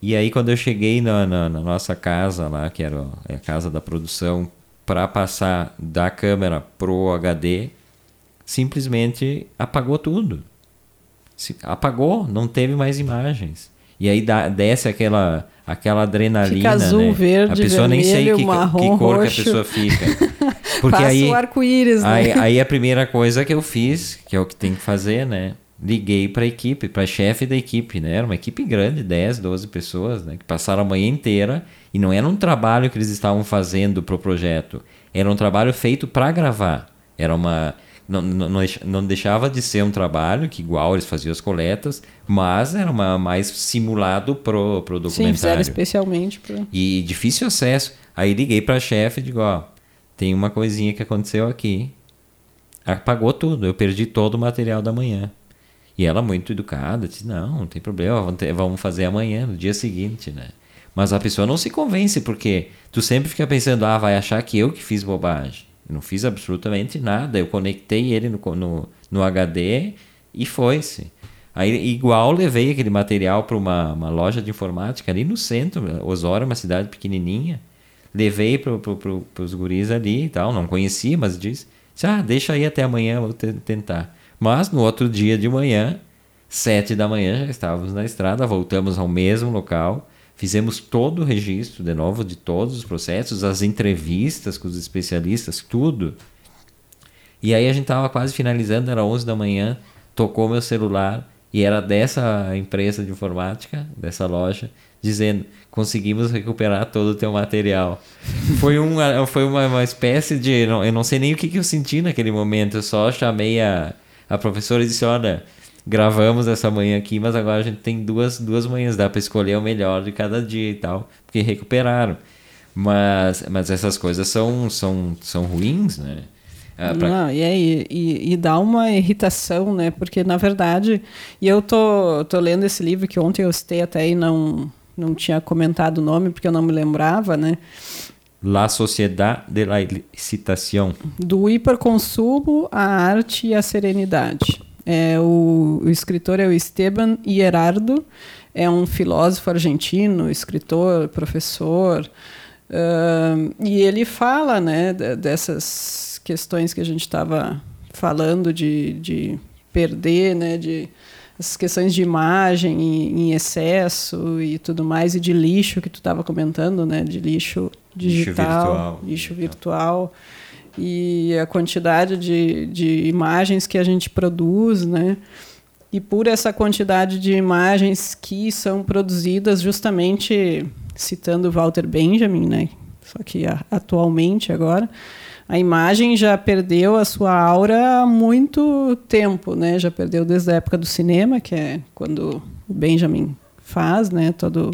Speaker 1: E aí quando eu cheguei na, na, na nossa casa lá, que era a casa da produção, para passar da câmera pro HD, simplesmente apagou tudo. Se, apagou, não teve mais imagens. E aí dá, desce aquela, aquela adrenalina. Fica
Speaker 2: azul,
Speaker 1: né?
Speaker 2: verde,
Speaker 1: a pessoa
Speaker 2: vermelho,
Speaker 1: nem sei que,
Speaker 2: marrom,
Speaker 1: que cor
Speaker 2: roxo.
Speaker 1: que a pessoa fica. Porque
Speaker 2: Passa
Speaker 1: aí,
Speaker 2: o arco-íris, né?
Speaker 1: aí, aí a primeira coisa que eu fiz, que é o que tem que fazer, né? Liguei para a equipe, para chefe da equipe, né? Era uma equipe grande, 10, 12 pessoas, né? Que passaram a manhã inteira e não era um trabalho que eles estavam fazendo pro projeto, era um trabalho feito para gravar. Era uma não, não, não deixava de ser um trabalho que igual eles faziam as coletas, mas era uma, mais simulado pro, pro documentário.
Speaker 2: Sim, fizeram especialmente. Pro...
Speaker 1: E difícil acesso. Aí liguei para a chefe e digo, ó, tem uma coisinha que aconteceu aqui. Apagou tudo, eu perdi todo o material da manhã. E ela muito educada, disse, não, não tem problema, vamos fazer amanhã, no dia seguinte, né? Mas a pessoa não se convence, porque tu sempre fica pensando, ah, vai achar que eu que fiz bobagem. Não fiz absolutamente nada. Eu conectei ele no, no, no HD e foi-se. Aí, igual, levei aquele material para uma, uma loja de informática ali no centro. Osório uma cidade pequenininha. Levei para pro, os guris ali e tal. Não conhecia, mas disse: ah, deixa aí até amanhã, vou tentar. Mas no outro dia de manhã, sete da manhã, já estávamos na estrada, voltamos ao mesmo local Fizemos todo o registro, de novo, de todos os processos, as entrevistas com os especialistas, tudo. E aí a gente estava quase finalizando, era 11 da manhã, tocou meu celular e era dessa empresa de informática, dessa loja, dizendo: conseguimos recuperar todo o teu material. foi um, foi uma, uma espécie de. Eu não sei nem o que, que eu senti naquele momento, eu só chamei a, a professora e disse: olha gravamos essa manhã aqui, mas agora a gente tem duas, duas manhãs, dá para escolher o melhor de cada dia e tal, porque recuperaram. Mas, mas essas coisas são, são, são ruins, né?
Speaker 2: Ah, pra... Não, e, aí, e, e, dá uma irritação, né? Porque, na verdade, e eu tô, tô lendo esse livro que ontem eu citei até e não, não tinha comentado o nome porque eu não me lembrava, né?
Speaker 1: La Sociedade de la Citação.
Speaker 2: Do hiperconsumo, a arte e a serenidade. É, o, o, escritor é o Esteban Hierardo, é um filósofo argentino, escritor, professor, uh, e ele fala né, dessas questões que a gente estava falando de, de perder, né, de essas questões de imagem em, em, excesso e tudo mais, e de lixo que tu estava comentando, né, de lixo digital, lixo virtual. Lixo virtual e a quantidade de, de imagens que a gente produz, né? E por essa quantidade de imagens que são produzidas justamente citando Walter Benjamin, né? Só que atualmente agora a imagem já perdeu a sua aura há muito tempo, né? Já perdeu desde a época do cinema, que é quando o Benjamin faz, né? Toda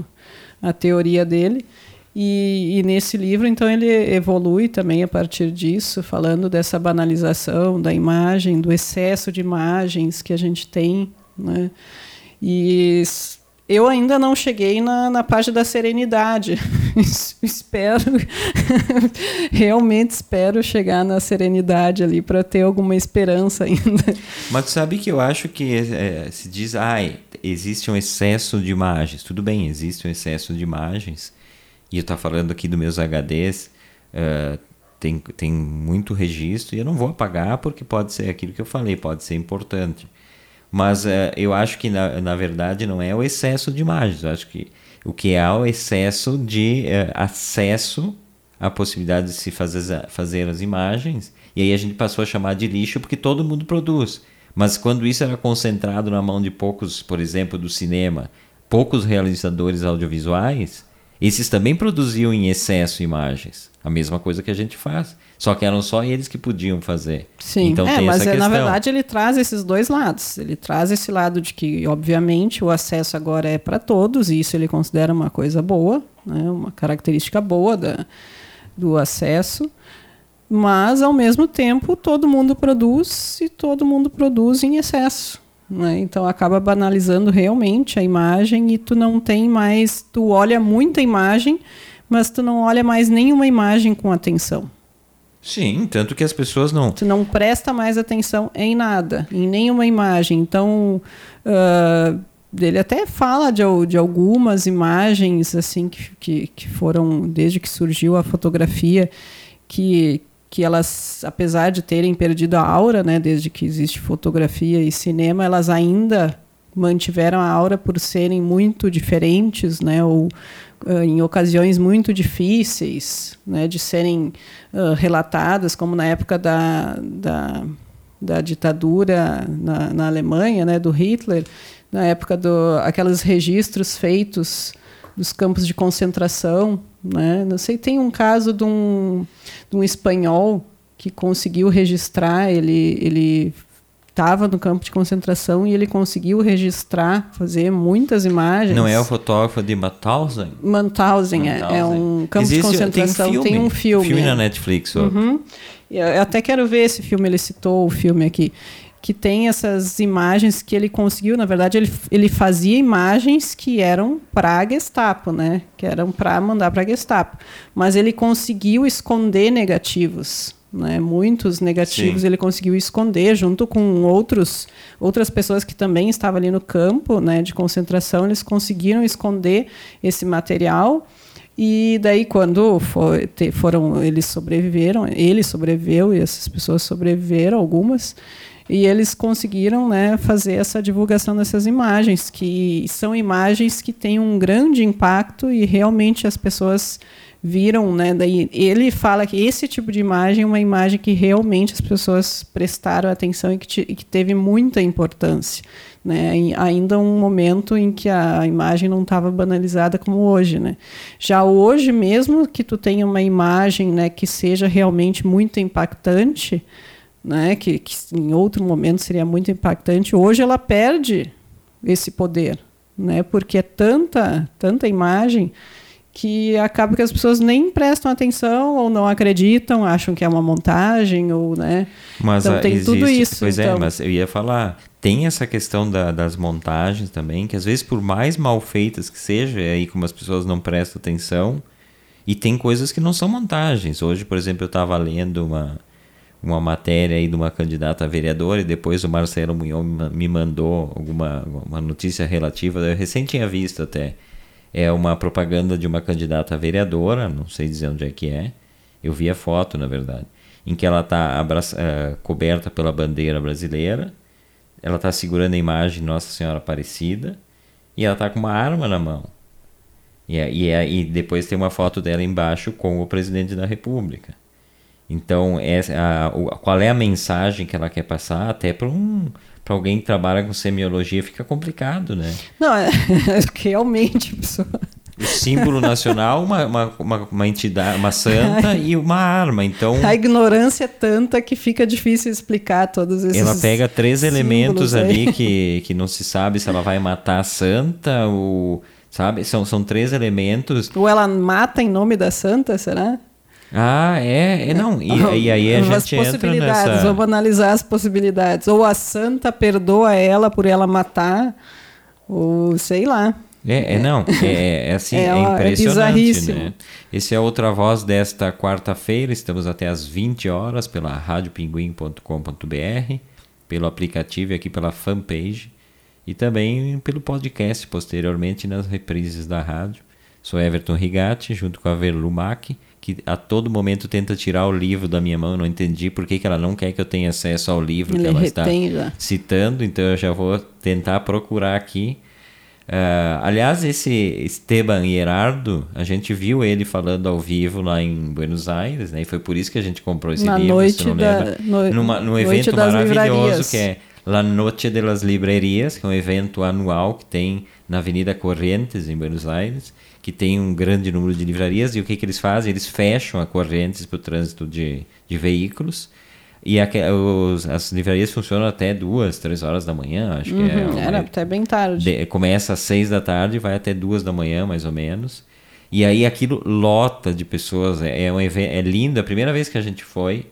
Speaker 2: a teoria dele. E, e, nesse livro, então, ele evolui também a partir disso, falando dessa banalização da imagem, do excesso de imagens que a gente tem. Né? E eu ainda não cheguei na, na página da serenidade. espero, realmente espero chegar na serenidade ali para ter alguma esperança ainda.
Speaker 1: Mas tu sabe que eu acho que é, se diz, ai, existe um excesso de imagens. Tudo bem, existe um excesso de imagens e eu estou falando aqui dos meus HDs, uh, eh, tem, tem muito registro e eu não vou apagar porque pode ser aquilo que eu falei, pode ser importante. Mas uh, eu acho que, na, na verdade, não é o excesso de imagens. Eu acho que o que é o excesso de uh, acesso a possibilidade de se fazer, fazer as imagens, e aí a gente passou a chamar de lixo porque todo mundo produz. Mas quando isso era concentrado na mão de poucos, por exemplo, do cinema, poucos realizadores audiovisuais, esses também produziam em excesso imagens. A mesma coisa que a gente faz. Só que eram só eles que podiam fazer.
Speaker 2: Sim,
Speaker 1: então,
Speaker 2: é,
Speaker 1: tem
Speaker 2: mas
Speaker 1: essa
Speaker 2: é, na verdade ele traz esses dois lados. Ele traz esse lado de que, obviamente, o acesso agora é para todos, e isso ele considera uma coisa boa, né, uma característica boa da, do acesso. Mas, ao mesmo tempo, todo mundo produz e todo mundo produz em excesso. Né? Então acaba banalizando realmente a imagem e tu não tem mais, tu olha muita imagem, mas tu não olha mais nenhuma imagem com atenção.
Speaker 1: Sim, tanto que as pessoas não.
Speaker 2: Tu não presta mais atenção em nada, em nenhuma imagem. Então, uh, ele até fala de, de, algumas imagens assim que, que, que foram desde que surgiu a fotografia que que elas, apesar de terem perdido a aura, né, desde que existe fotografia e cinema, elas ainda mantiveram a aura por serem muito diferentes, né, ou uh, em ocasiões muito difíceis, né, de serem uh, relatadas, como na época da, da, da ditadura na, na Alemanha, né, do Hitler, na época do aqueles registros feitos dos campos de concentração, né? Não sei, tem um caso de um, de um espanhol que conseguiu registrar, ele ele estava no campo de concentração e ele conseguiu registrar, fazer muitas imagens.
Speaker 1: Não é o fotógrafo de Mauthausen?
Speaker 2: Mauthausen, é, é um campo
Speaker 1: Existe,
Speaker 2: de concentração,
Speaker 1: tem,
Speaker 2: tem, um filme.
Speaker 1: Filme na Netflix.
Speaker 2: Uhum. Eu até quero ver esse filme, ele citou o filme aqui que tem essas imagens que ele conseguiu, na verdade ele, ele fazia imagens que eram para a Gestapo, né? Que eram para mandar para a Gestapo, mas ele conseguiu esconder negativos, né? Muitos negativos Sim. ele conseguiu esconder junto com outros outras pessoas que também estavam ali no campo, né, de concentração, eles conseguiram esconder esse material. E daí quando for, te, foram eles sobreviveram, ele sobreviveu e essas pessoas sobreviveram algumas. E eles conseguiram né, fazer essa divulgação dessas imagens, que são imagens que têm um grande impacto e realmente as pessoas viram, né? Daí ele fala que esse tipo de imagem é uma imagem que realmente as pessoas prestaram atenção e que, e que teve muita importância, né? Ainda um momento em que a imagem não estava banalizada como hoje, né? Já hoje mesmo que tu tenha uma imagem, né, que seja realmente muito impactante, né, que, que em outro momento seria muito impactante, hoje ela perde esse poder, né, porque é tanta, tanta imagem que acaba que as pessoas nem prestam atenção ou não acreditam, acham que é uma montagem ou, né?
Speaker 1: Mas
Speaker 2: então tem
Speaker 1: existe,
Speaker 2: tudo isso.
Speaker 1: Pois
Speaker 2: então.
Speaker 1: é, mas eu ia falar, tem essa questão da, das montagens também, que às vezes por mais mal feitas que seja, aí como as pessoas não prestam atenção, e tem coisas que não são montagens. Hoje, por exemplo, eu estava lendo uma uma matéria aí de uma candidata a vereadora e depois o Marcelo Munhol me mandou alguma uma notícia relativa, eu recém tinha visto até. É uma propaganda de uma candidata a vereadora, não sei dizer onde é que é. Eu vi a foto, na verdade, em que ela está uh, coberta pela bandeira brasileira, ela está segurando a imagem de Nossa Senhora Aparecida e ela está com uma arma na mão. E, e, e depois tem uma foto dela embaixo com o presidente da República. Então, essa, a, qual é a mensagem que ela quer passar? Até para um, alguém que trabalha com semiologia fica complicado, né?
Speaker 2: Não, é, realmente, pessoa.
Speaker 1: O símbolo nacional, uma, uma, uma, uma entidade, uma santa e uma arma. Então,
Speaker 2: a ignorância é tanta que fica difícil explicar todos esses.
Speaker 1: Ela pega três elementos ali que, que não se sabe se ela vai matar a santa ou. Sabe? São, são três elementos.
Speaker 2: Ou ela mata em nome da santa, será?
Speaker 1: Ah, é, é não. E, e aí a gente entra nessa...
Speaker 2: vamos analisar as possibilidades. Ou a santa perdoa ela por ela matar, ou sei lá.
Speaker 1: É, é não, é, é assim,
Speaker 2: É
Speaker 1: é,
Speaker 2: é
Speaker 1: impressionante, né? Esse é outra voz desta quarta-feira, estamos até às 20 horas pela radiopinguim.com.br, pelo aplicativo e aqui pela fanpage e também pelo podcast posteriormente nas reprises da rádio. Sou Everton Rigatti, junto com a Verlu Mack, que a todo momento tenta tirar o livro da minha mão. Eu não entendi por que, que ela não quer que eu tenha acesso ao livro
Speaker 2: Ele
Speaker 1: que ela está
Speaker 2: já.
Speaker 1: citando, então eu já vou tentar procurar aqui Uh, aliás, esse Esteban Gerardo, a gente viu ele falando ao vivo lá em Buenos Aires, né? E foi por isso que a gente comprou esse
Speaker 2: Na
Speaker 1: livro,
Speaker 2: noite
Speaker 1: se
Speaker 2: da, no,
Speaker 1: Numa, num
Speaker 2: noite
Speaker 1: evento
Speaker 2: das
Speaker 1: maravilhoso
Speaker 2: livrarias.
Speaker 1: que é La Noche de las Librerias, que é um evento anual que tem na Avenida Corrientes, em Buenos Aires, que tem um grande número de livrarias. E o que, que eles fazem? Eles fecham a Corrientes para o trânsito de, de veículos. E aque- os- as livrarias funcionam até duas, três horas da manhã, acho que é.
Speaker 2: Uhum,
Speaker 1: uma-
Speaker 2: era até bem tarde.
Speaker 1: de- começa às seis da tarde e vai até duas da manhã, mais ou menos. E aí aquilo lota de pessoas. É, é um evento, é lindo. É a primeira vez que a gente foi.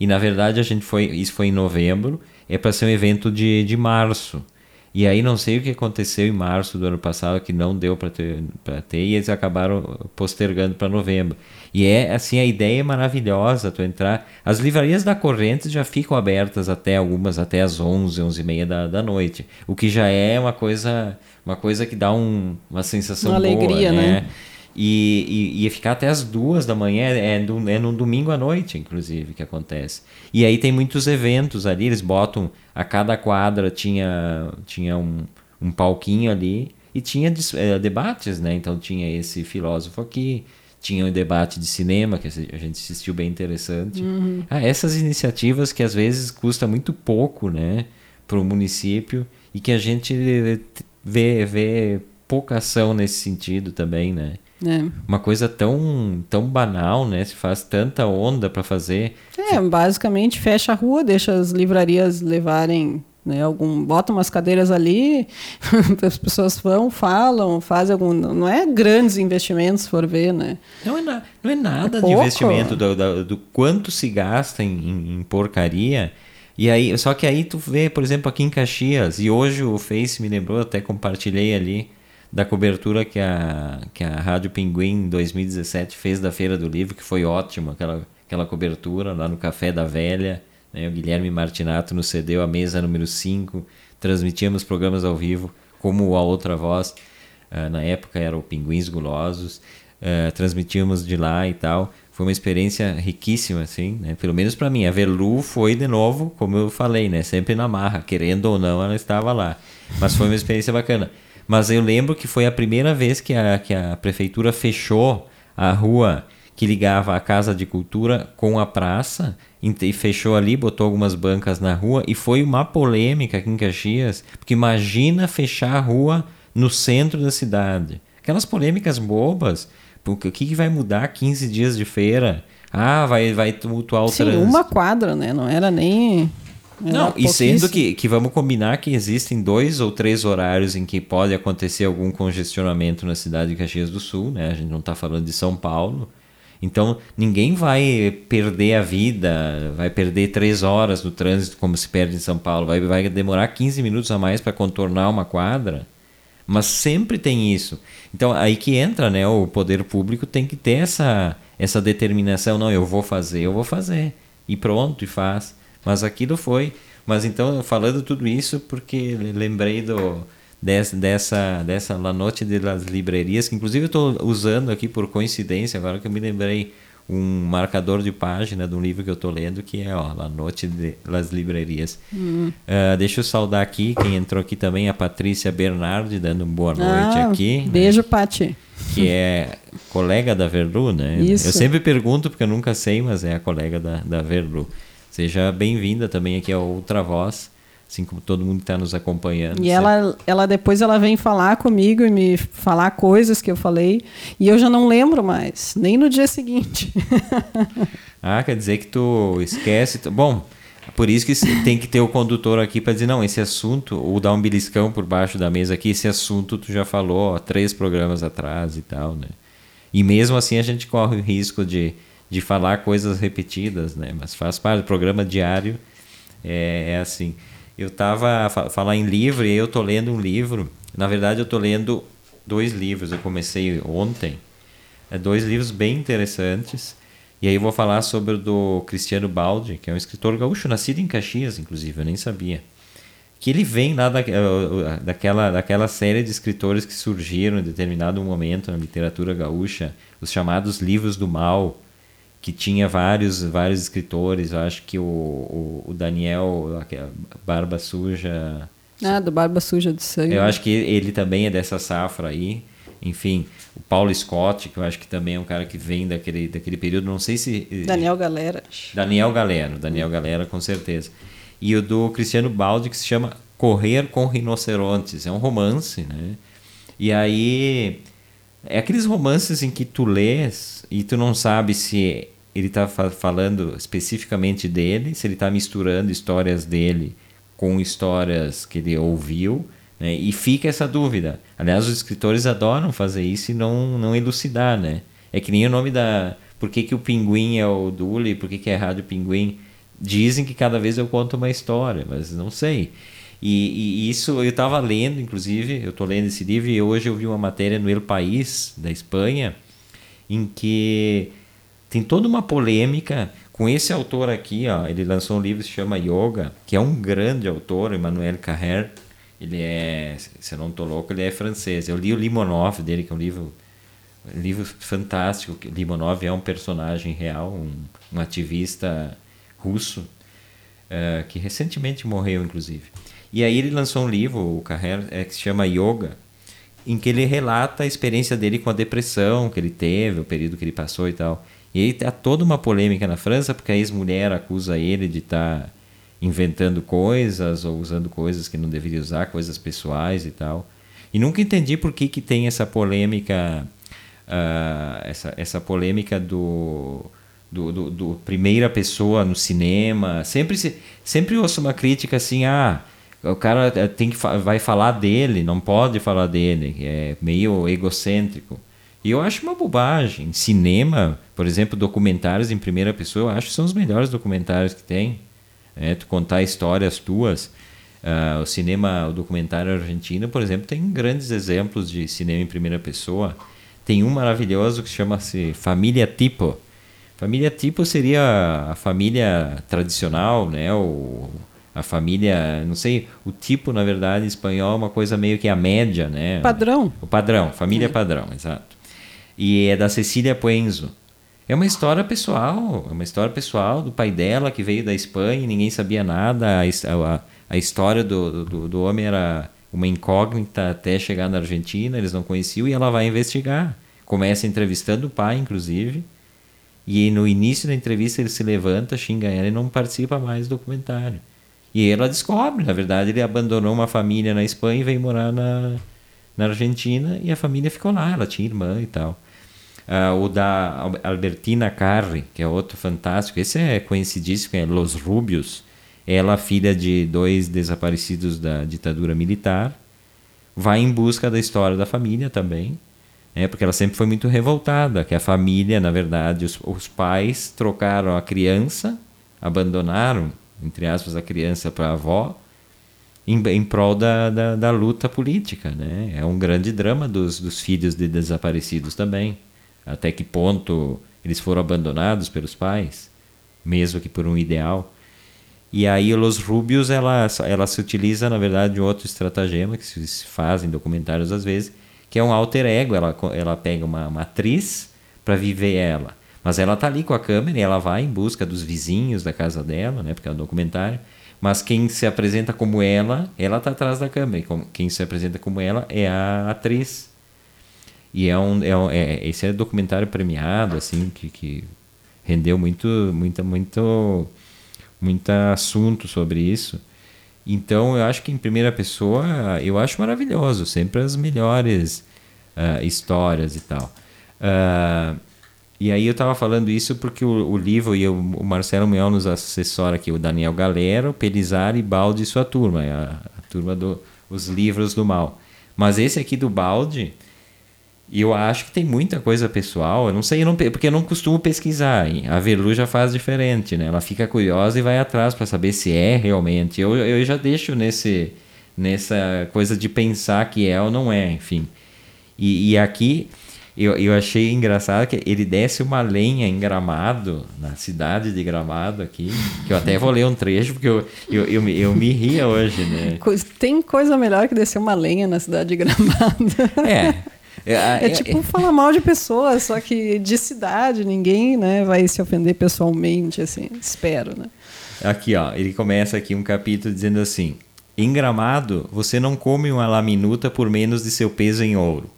Speaker 1: E na verdade a gente foi. Isso foi em novembro. É para ser um evento de, de março. E aí não sei o que aconteceu em março do ano passado que não deu para ter, pra ter e eles acabaram postergando para novembro. E é assim a ideia é maravilhosa, tu entrar. As livrarias da Correntes já ficam abertas até algumas até às 11, 11 e meia da, da noite, o que já é uma coisa uma coisa que dá um, uma sensação
Speaker 2: Uma
Speaker 1: boa,
Speaker 2: alegria, né?
Speaker 1: E, e, e ficar até as duas da manhã é, do, é no domingo à noite, inclusive, que acontece. E aí tem muitos eventos ali, eles botam, a cada quadra tinha, tinha um, um palquinho ali e tinha eh, debates, né? Então tinha esse filósofo aqui, tinha um debate de cinema que a gente assistiu bem interessante. Ah, essas iniciativas que às vezes custa muito pouco, né? Para o município e que a gente vê, vê pouca ação nesse sentido também, né?
Speaker 2: É.
Speaker 1: Uma coisa tão, tão banal, né? Se faz tanta onda para fazer.
Speaker 2: É, basicamente fecha a rua, deixa as livrarias levarem, né, algum, bota umas cadeiras ali, as pessoas vão, falam, fazem algum, não é grandes investimentos, se for ver, né?
Speaker 1: Não é, na- não é nada
Speaker 2: É
Speaker 1: de investimento do, do, do quanto se gasta em, em- porcaria. E aí, só que aí tu vê, por exemplo, aqui em Caxias, e hoje o Face me lembrou, até compartilhei ali, da cobertura que a, que a Rádio Pinguim em 2017 fez da Feira do Livro, que foi ótimo, aquela, aquela cobertura lá no Café da Velha. Né? O Guilherme Martinato nos cedeu a mesa número 5, transmitíamos programas ao vivo, como a outra voz, ah, na época era o Pinguins Gulosos, ah, transmitíamos de lá e tal. Foi uma experiência riquíssima, assim, né? Pelo menos para mim. A Verlu foi de novo, como eu falei, né? Sempre na marra, querendo ou não, ela estava lá. Mas foi uma experiência bacana. Mas eu lembro que foi a primeira vez que a, que a prefeitura fechou a rua que ligava a Casa de Cultura com a praça e fechou ali, botou algumas bancas na rua e foi uma polêmica aqui em Caxias, porque imagina fechar a rua no centro da cidade. Aquelas polêmicas bobas, porque o que, que vai mudar 15 dias de feira? Ah, vai, vai tumultuar o
Speaker 2: Sim,
Speaker 1: trânsito.
Speaker 2: uma quadra, né? Não era nem.
Speaker 1: Não, e sendo que, que vamos combinar que existem dois ou três horários em que pode acontecer algum congestionamento na cidade de Caxias do Sul, né? A gente não está falando de São Paulo. Então, ninguém vai perder a vida, vai perder três horas no trânsito como se perde em São Paulo. Vai, vai demorar 15 minutos a mais para contornar uma quadra. Mas sempre tem isso. Então, aí que entra, né? O poder público tem que ter essa, essa determinação. Não, eu vou fazer, eu vou fazer. E pronto, e faz. Mas aquilo foi. Mas então, falando tudo isso, porque lembrei do, dessa, dessa, dessa La Noche de las Librerias, que inclusive eu estou usando aqui por coincidência, agora que eu me lembrei, um marcador de página de um livro que eu estou lendo, que é ó, La Noche de las Librerias. Ah, deixa eu saudar aqui, quem entrou aqui também, a Patrícia Bernardi, dando boa noite
Speaker 2: Ah,
Speaker 1: aqui. né?
Speaker 2: Beijo, Pati.
Speaker 1: que é colega da Verlu, né?
Speaker 2: Isso.
Speaker 1: Eu sempre pergunto porque eu nunca sei, mas é a colega da, da Verlu. Seja bem-vinda também aqui ao Outra Voz, assim como todo mundo que está nos acompanhando.
Speaker 2: E ela, ela depois ela vem falar comigo e me falar coisas que eu falei e eu já não lembro mais, nem no dia seguinte.
Speaker 1: Ah, quer dizer que tu esquece. tu- Bom, por isso que tem que ter o condutor aqui para dizer, não, esse assunto, ou dar um beliscão por baixo da mesa aqui, esse assunto tu já falou ó, três programas atrás e tal, né? E mesmo assim a gente corre o risco de, de falar coisas repetidas, né? Mas faz parte do programa diário, é, é assim. Eu tava a fa- falar em livro e eu tô lendo um livro. Na verdade, eu tô lendo dois livros. Eu comecei ontem. É dois livros bem interessantes. E aí eu vou falar sobre o do Cristiano Baldi, que é um escritor gaúcho, nascido em Caxias, inclusive, eu nem sabia. Que ele vem lá da, daquela, daquela série de escritores que surgiram em determinado momento na literatura gaúcha, os chamados livros do mal, que tinha vários, vários escritores. Eu acho que o, o, o Daniel, Barba Suja,
Speaker 2: Ah, do Barba Suja de Sangue.
Speaker 1: Eu acho que ele também é dessa safra aí. Enfim, o Paulo Scott, que eu acho que também é um cara que vem daquele, daquele período, não sei se...
Speaker 2: Daniel Galera.
Speaker 1: Daniel Galera, Daniel Galera, com certeza. E o do Cristiano Baldi, que se chama Correr com Rinocerontes. É um romance, né? E aí... É aqueles romances em que tu lês e tu não sabe se ele está falando especificamente dele, se ele está misturando histórias dele com histórias que ele ouviu, né? e fica essa dúvida. Aliás, os escritores adoram fazer isso e não, não elucidar, né? É que nem o nome da... Por que, que o pinguim é o Dule, por que, que é Rádio Pinguim? Dizem que cada vez eu conto uma história, mas não sei. E, e isso eu estava lendo, inclusive, eu estou lendo esse livro e hoje eu vi uma matéria no El País, da Espanha, em que tem toda uma polêmica com esse autor aqui, ó, ele lançou um livro que se chama Yoga, que é um grande autor, Emmanuel Carrère. Ele é, se eu não estou louco, ele é francês. Eu li o Limonov dele, que é um livro, um livro fantástico. Limonov é um personagem real, um, um ativista russo, uh, que recentemente morreu, inclusive. E aí ele lançou um livro, o Carrère, é, que se chama Yoga, em que ele relata a experiência dele com a depressão que ele teve, o período que ele passou e tal. E aí tá toda uma polêmica na França, porque a ex-mulher acusa ele de estar tá inventando coisas ou usando coisas que não deveria usar, coisas pessoais e tal. E nunca entendi por que, que tem essa polêmica, uh, essa, essa polêmica do, do, do, do, primeira pessoa no cinema. Sempre, se, sempre ouço uma crítica assim, ah, o cara tem que vai falar dele, não pode falar dele, é meio egocêntrico. E eu acho uma bobagem. Cinema, por exemplo, documentários em primeira pessoa, eu acho que são os melhores documentários que tem. É, tu contar histórias tuas. Uh, o cinema, o documentário argentino, por exemplo, tem grandes exemplos de cinema em primeira pessoa. Tem um maravilhoso que chama-se Família Tipo. Família Tipo seria a família tradicional, né? O, a família, não sei, o tipo, na verdade, espanhol é uma coisa meio que a média, né?
Speaker 2: Padrão.
Speaker 1: O padrão, família é. padrão, exato e é da Cecília Puenzo. É uma história pessoal, é uma história pessoal do pai dela que veio da Espanha e ninguém sabia nada. A, a, a história do, do, do, homem era uma incógnita até chegar na Argentina, eles não conheciam e ela vai investigar. Começa entrevistando o pai, inclusive, e no início da entrevista ele se levanta, xinga ela e não participa mais do documentário. E ela descobre, na verdade, ele abandonou uma família na Espanha e veio morar na, na Argentina e a família ficou lá, ela tinha irmã e tal. Uh, o da Albertina Carri, que é outro fantástico. Esse é conhecidíssimo, é Los Rubios. Ela, filha de dois desaparecidos da ditadura militar, vai em busca da história da família também, né? porque ela sempre foi muito revoltada, que a família, na verdade, os, os pais trocaram a criança, abandonaram, entre aspas, a criança para a avó, em, em prol da, da, da, luta política. Né? É um grande drama dos, dos filhos de desaparecidos também até que ponto eles foram abandonados pelos pais, mesmo que por um ideal. E aí Los Rubios ela, ela se utiliza na verdade de outro estratagema que se faz em documentários às vezes, que é um alter ego. Ela, ela pega uma, uma atriz para viver ela, mas ela tá ali com a câmera e ela vai em busca dos vizinhos da casa dela, né, porque é um documentário. Mas quem se apresenta como ela, ela tá atrás da câmera. Quem se apresenta como ela é a atriz. E é um, é, um, é esse é documentário premiado, assim, que, que rendeu muito, muito, muito, muito assunto sobre isso. Então, eu acho que em primeira pessoa, eu acho maravilhoso, sempre as melhores uh, histórias e tal. Uh, e aí eu estava falando isso porque o, o livro, e eu, o Marcelo Munhol nos assessora aqui, o Daniel Galera, o Pelizar Balde e sua turma, é a, a turma dos do, livros do mal. Mas esse aqui do Balde, eu acho que tem muita coisa pessoal. Eu não sei, eu não, porque eu não costumo pesquisar. A Velu já faz diferente, né? Ela fica curiosa e vai atrás para saber se é realmente. Eu, eu já deixo nesse, nessa coisa de pensar que é ou não é, enfim. E, e aqui eu, eu achei engraçado que ele desce uma lenha em Gramado, na cidade de Gramado aqui, que eu até vou ler um trecho, porque eu, eu, eu, me, eu me ria hoje, né?
Speaker 2: Tem coisa melhor que descer uma lenha na cidade de Gramado.
Speaker 1: É.
Speaker 2: É, é, é tipo é, falar mal de pessoas, só que de cidade, ninguém né, vai se ofender pessoalmente, assim, espero, né?
Speaker 1: Aqui, ó, ele começa aqui um capítulo dizendo assim: Em Gramado, você não come uma laminuta por menos de seu peso em ouro.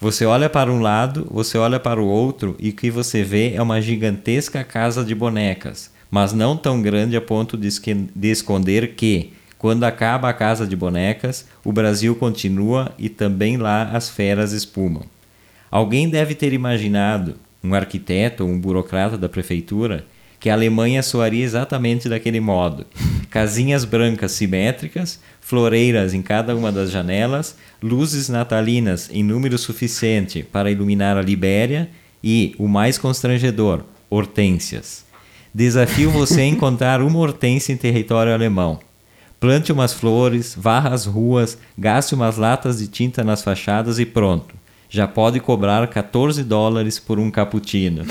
Speaker 1: Você olha para um lado, você olha para o outro e o que você vê é uma gigantesca casa de bonecas, mas não tão grande a ponto de, de esconder que, quando acaba a casa de bonecas, o Brasil continua e também lá as feras espumam. Alguém deve ter imaginado, um arquiteto ou um burocrata da prefeitura, que a Alemanha soaria exatamente daquele modo. Casinhas brancas simétricas, floreiras em cada uma das janelas, luzes natalinas em número suficiente para iluminar a Libéria e, o mais constrangedor, hortênsias. Desafio você a encontrar uma hortência em território alemão. Plante umas flores, varra as ruas, gaste umas latas de tinta nas fachadas e pronto já pode cobrar 14 dólares por um cappuccino.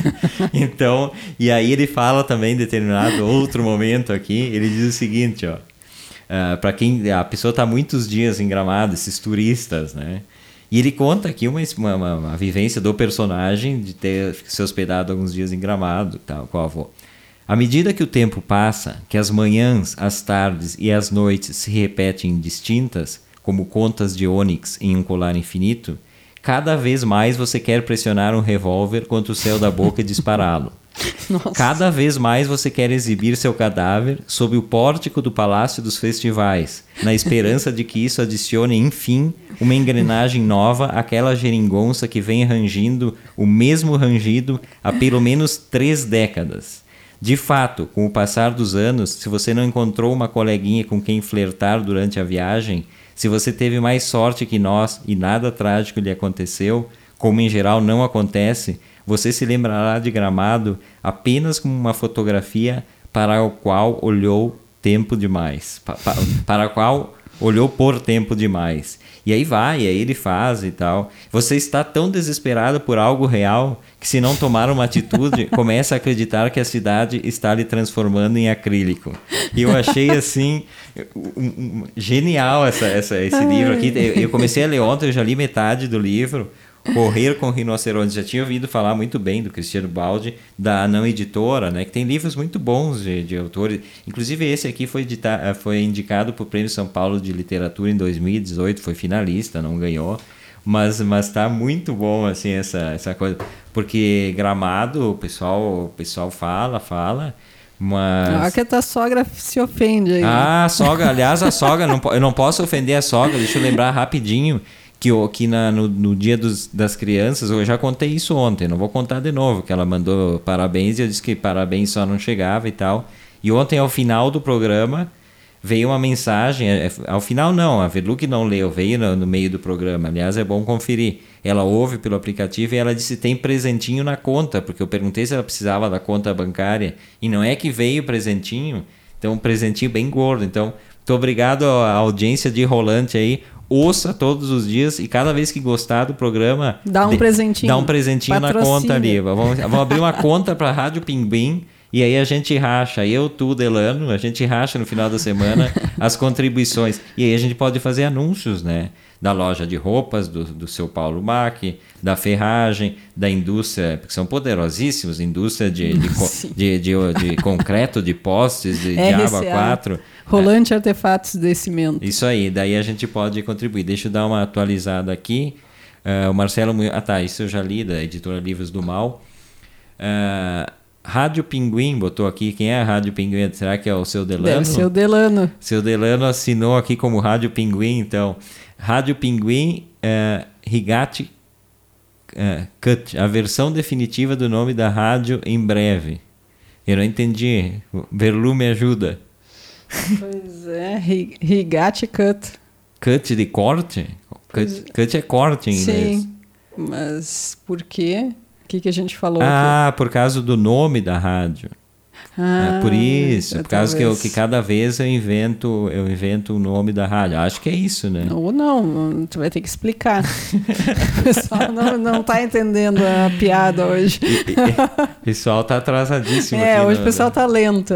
Speaker 1: então, e aí ele fala também em determinado outro momento aqui, ele diz o seguinte, ó, uh, ah, para quem a pessoa está muitos dias em Gramado, esses turistas, né? E ele conta aqui uma, uma, uma, vivência do personagem de ter se hospedado alguns dias em Gramado, tal, com a avó. À medida que o tempo passa, que as manhãs, as tardes e as noites se repetem distintas, como contas de ônix em um colar infinito, cada vez mais você quer pressionar um revólver contra o céu da boca e dispará-lo. Cada vez mais você quer exibir seu cadáver sob o pórtico do Palácio dos Festivais, na esperança de que isso adicione, enfim, uma engrenagem nova àquela geringonça que vem rangindo o mesmo rangido há pelo menos três décadas. De fato, com o passar dos anos, se você não encontrou uma coleguinha com quem flertar durante a viagem, se você teve mais sorte que nós e nada trágico lhe aconteceu, como em geral não acontece, você se lembrará de Gramado apenas como uma fotografia para a qual olhou tempo demais, para a qual olhou por tempo demais. E aí vai, e aí ele faz e tal. Você está tão desesperado por algo real que, se não tomar uma atitude, começa a acreditar que a cidade está lhe transformando em acrílico. E eu achei assim um, um, genial essa, essa, esse Ai. livro aqui. Eu comecei a ler ontem, eu já li metade do livro. Correr com Rinocerontes. Já tinha ouvido falar muito bem do Cristiano Baldi, da Não Editora, né? que tem livros muito bons de, de autores. Inclusive, esse aqui foi, editar, eh, foi indicado para o Prêmio São Paulo de Literatura em 2018, foi finalista, não ganhou. Mas, mas tá muito bom assim essa, essa coisa. Porque gramado, o pessoal, o pessoal fala, fala. Mas...
Speaker 2: Ah, que a tua sogra se ofende aí.
Speaker 1: Ah, a sogra, aliás, a sogra, não, eu não posso ofender a sogra, deixa eu lembrar rapidinho que, que na, no, no dia dos, das crianças, eu já contei isso ontem, não vou contar de novo, que ela mandou parabéns e eu disse que parabéns só não chegava e tal. E ontem, ao final do programa, veio uma mensagem, é, é, ao final não, a Verluc não leu, veio no, no, meio do programa, aliás é bom conferir. Ela ouve pelo aplicativo e ela disse tem presentinho na conta, porque eu perguntei se ela precisava da conta bancária e não é que veio presentinho, então um presentinho bem gordo. Então, muito obrigado à audiência de Rolante aí ouça todos os dias e cada vez que gostar do programa.
Speaker 2: Dá um
Speaker 1: de,
Speaker 2: presentinho.
Speaker 1: Dá um presentinho na conta ali. Vamos, vamos abrir uma conta para a Rádio Pinguim. E aí a gente racha, eu, tu, Delano, a gente racha no final da semana as contribuições. E aí a gente pode fazer anúncios, né? Da loja de roupas do, do seu Paulo Mac, da ferragem, da indústria, porque são poderosíssimos, indústria de, de, de, de, de concreto, de postes, de, de aba 4.
Speaker 2: Rolante é. Artefatos de Cimento.
Speaker 1: Isso aí, daí a gente pode contribuir. Deixa eu dar uma atualizada aqui. Uh, o Marcelo. Ah, tá, isso eu já li da editora Livros do Mal. Uh, Rádio Pinguim botou aqui. Quem é a Rádio Pinguim? Será que é o seu Delano? Deve
Speaker 2: ser o Delano.
Speaker 1: Seu Delano assinou aqui como Rádio Pinguim, então. Rádio Pinguim uh, Rigatti uh, Cut, a versão definitiva do nome da rádio em breve. Eu não entendi. Verlu me ajuda.
Speaker 2: Pois é, Rigatti Cut.
Speaker 1: Cut de corte? Cut, cut é corte em inglês. Sim,
Speaker 2: mas por quê? O que, que a gente falou
Speaker 1: Ah, aqui? por causa do nome da rádio. Ah, é por isso, por causa que, eu, que cada vez eu invento, eu invento o nome da rádio. Acho que é isso, né?
Speaker 2: Ou não, tu vai ter que explicar. o pessoal não, não tá entendendo a piada hoje.
Speaker 1: o pessoal tá atrasadíssimo.
Speaker 2: É, hoje no, o pessoal tá lento.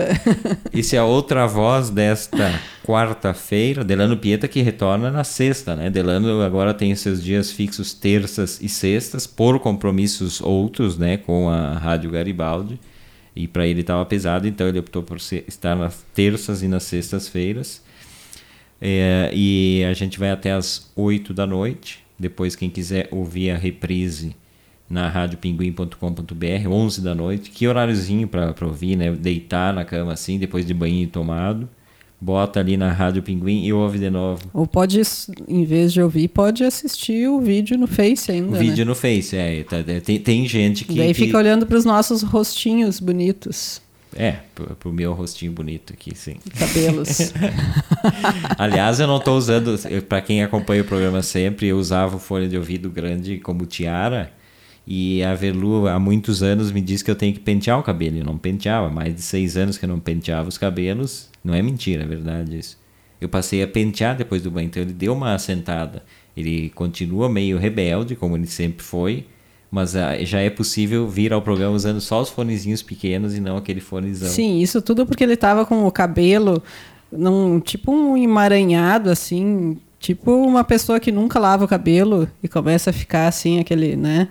Speaker 1: e se a outra voz desta quarta-feira, Delano Pieta que retorna na sexta, né? Delano agora tem seus dias fixos terças e sextas, por compromissos outros, né? Com a Rádio Garibaldi e para ele estava pesado, então ele optou por estar nas terças e nas sextas-feiras. É, e a gente vai até as 8 da noite. Depois, quem quiser ouvir a reprise na radiopinguim.com.br, 11 da noite. Que horáriozinho para ouvir, né? Deitar na cama assim, depois de banho tomado. Bota ali na Rádio Pinguim e ouve de novo.
Speaker 2: Ou pode, em vez de ouvir, pode assistir o vídeo no Face ainda.
Speaker 1: O
Speaker 2: né?
Speaker 1: vídeo no Face, é. Tá, tem, tem gente que.
Speaker 2: Daí
Speaker 1: que...
Speaker 2: fica olhando para os nossos rostinhos bonitos.
Speaker 1: É, pro, pro meu rostinho bonito aqui, sim.
Speaker 2: Cabelos.
Speaker 1: Aliás, eu não estou usando, para quem acompanha o programa sempre, eu usava o fone de ouvido grande como tiara. E a Velu, há muitos anos, me disse que eu tenho que pentear o cabelo. Eu não penteava, mais de seis anos que eu não penteava os cabelos. Não é mentira, é verdade isso. Eu passei a pentear depois do banho, então ele deu uma assentada. Ele continua meio rebelde, como ele sempre foi, mas ah, já é possível vir ao programa usando só os fonezinhos pequenos e não aquele fonezão.
Speaker 2: Sim, isso tudo porque ele tava com o cabelo num tipo um emaranhado assim, tipo uma pessoa que nunca lava o cabelo e começa a ficar assim aquele, né?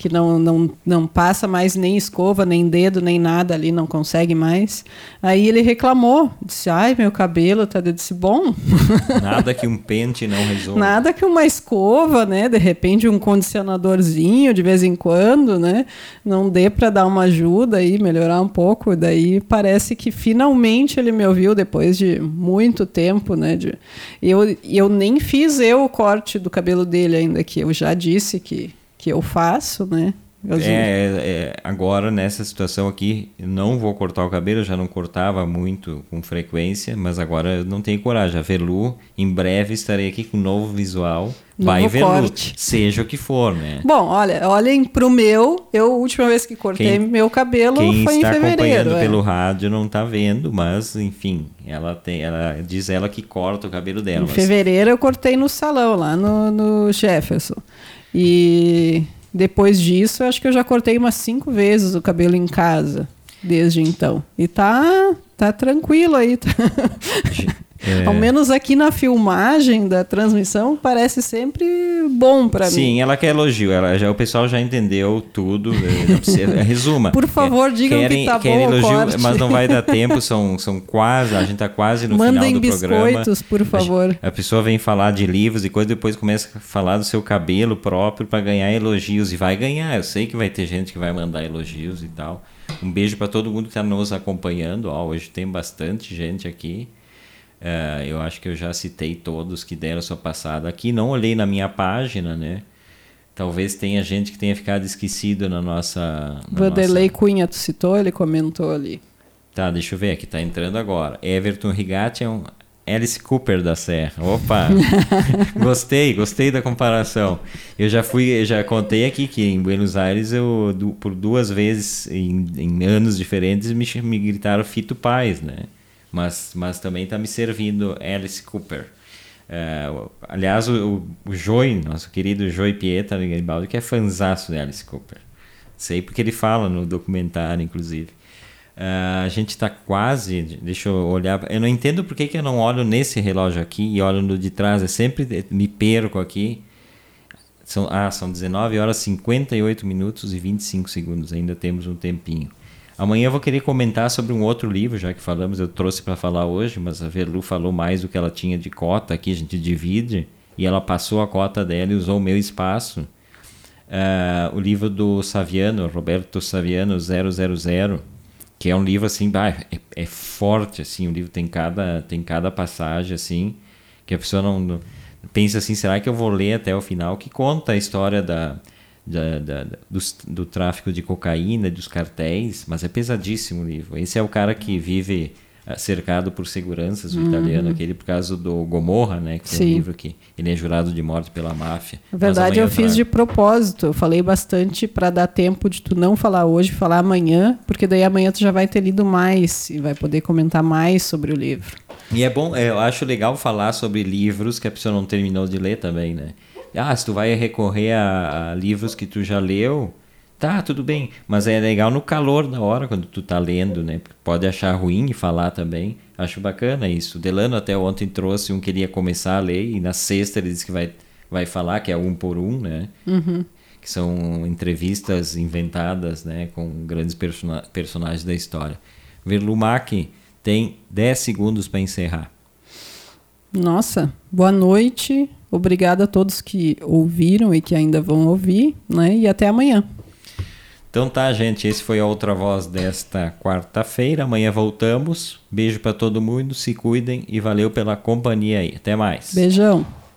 Speaker 2: Que não, não, não passa mais nem escova, nem dedo, nem nada ali, não consegue mais. Aí ele reclamou, disse, ai, meu cabelo tá... Eu disse, bom...
Speaker 1: Nada que um pente não resolva.
Speaker 2: Nada que uma escova, né? De repente um condicionadorzinho de vez em quando, né? Não dê para dar uma ajuda aí, melhorar um pouco. Daí parece que finalmente ele me ouviu depois de muito tempo, né? De... Eu, eu nem fiz eu o corte do cabelo dele ainda, que eu já disse que que eu faço, né?
Speaker 1: Eu é, é, agora nessa situação aqui, não vou cortar o cabelo, já não cortava muito com frequência, mas agora eu não tenho coragem. A Velu, em breve estarei aqui com um novo visual. Vai Velu, corte. seja o que for, né?
Speaker 2: Bom, olha, olhem pro meu. Eu, a última vez que cortei quem, meu cabelo foi em fevereiro. Quem está acompanhando
Speaker 1: é. pelo rádio não está vendo, mas enfim, ela tem, ela diz ela que corta o cabelo dela.
Speaker 2: Em fevereiro eu cortei no salão lá no, no Jefferson. E depois disso, acho que eu já cortei umas cinco vezes o cabelo em casa, desde então. E tá, tá tranquilo aí. Tá. É. Ao menos aqui na filmagem da transmissão parece sempre bom para mim.
Speaker 1: Sim, ela quer elogio. Ela já, o pessoal já entendeu tudo. Eh, precisa, resuma.
Speaker 2: Por favor, digam querem, que tá
Speaker 1: querem
Speaker 2: bom
Speaker 1: elogio, mas não vai dar tempo. São, são quase, a gente tá quase no
Speaker 2: Mandem
Speaker 1: final do
Speaker 2: programa. biscoitos, por favor.
Speaker 1: A, a, pessoa vem falar de livros e coisa, depois começa a falar do seu cabelo próprio para ganhar elogios e vai ganhar. Eu sei que vai ter gente que vai mandar elogios e tal. Um beijo para todo mundo que está nos acompanhando. Ó, hoje tem bastante gente aqui. Uh, eu acho que eu já citei todos que deram sua passada aqui. Não olhei na minha página, né? Talvez tenha gente que tenha ficado esquecido na nossa.
Speaker 2: Na Vanderlei nossa... Cunha, tu citou, ele comentou ali.
Speaker 1: Tá, deixa eu ver aqui, tá entrando agora. Everton Rigatti é um Alice Cooper da Serra. Opa! gostei, gostei da comparação. Eu já fui, eu já contei aqui que em Buenos Aires eu por duas vezes em, em anos diferentes me, me gritaram Fito Paz, né? Mas, mas também está me servindo Alice Cooper. Uh, aliás, o, o Joy, nosso querido Joy Pieta Garibaldi, que é fanzaço de Alice Cooper. Sei porque ele fala no documentário, inclusive. Uh, a gente está quase. Deixa eu olhar. Eu não entendo por que, que eu não olho nesse relógio aqui e olho no de trás. Eu sempre me perco aqui. São, ah, são 19 horas 58 minutos e 25 segundos. Ainda temos um tempinho. Amanhã eu vou querer comentar sobre um outro livro, já que falamos, eu trouxe para falar hoje, mas a Verlu falou mais do que ela tinha de cota aqui, a gente divide, e ela passou a cota dela e usou o meu espaço. Uh, o livro do Saviano, Roberto Saviano 000, que é um livro assim, bah, é, é, forte, assim, o livro tem cada, tem cada passagem, assim, que a pessoa não, não pensa assim, será que eu vou ler até o final? Que conta a história da da, da, do, do, tráfico de cocaína, dos cartéis, mas é pesadíssimo o livro. Esse é o cara que vive eh, cercado por seguranças, o uhum. italiano, aquele por causa do Gomorra, né? Que é um livro que ele é jurado de morte pela máfia.
Speaker 2: Na verdade, eu fiz de propósito. Eu falei bastante para dar tempo de tu não falar hoje, falar amanhã, porque daí amanhã tu já vai ter lido mais e vai poder comentar mais sobre o livro.
Speaker 1: E é bom, eu acho legal falar sobre livros que a pessoa não terminou de ler também, né? Ah, se tu vai recorrer a, a, livros que tu já leu, tá, tudo bem. Mas é legal no calor da hora, quando tu tá lendo, né? Pode achar ruim e falar também. Acho bacana isso. O Delano até ontem trouxe um que ele ia começar a ler, e na sexta ele disse que vai, vai falar, que é um por um, né?
Speaker 2: Uhum.
Speaker 1: Que são entrevistas inventadas, né? Com grandes persona personagens da história. Verlumac tem 10 segundos para encerrar.
Speaker 2: Nossa, boa noite. Obrigada a todos que ouviram e que ainda vão ouvir, né? E até amanhã.
Speaker 1: Então tá, gente, esse foi a outra voz desta quarta-feira. Amanhã voltamos. Beijo para todo mundo, se cuidem e valeu pela companhia aí. Até mais.
Speaker 2: Beijão.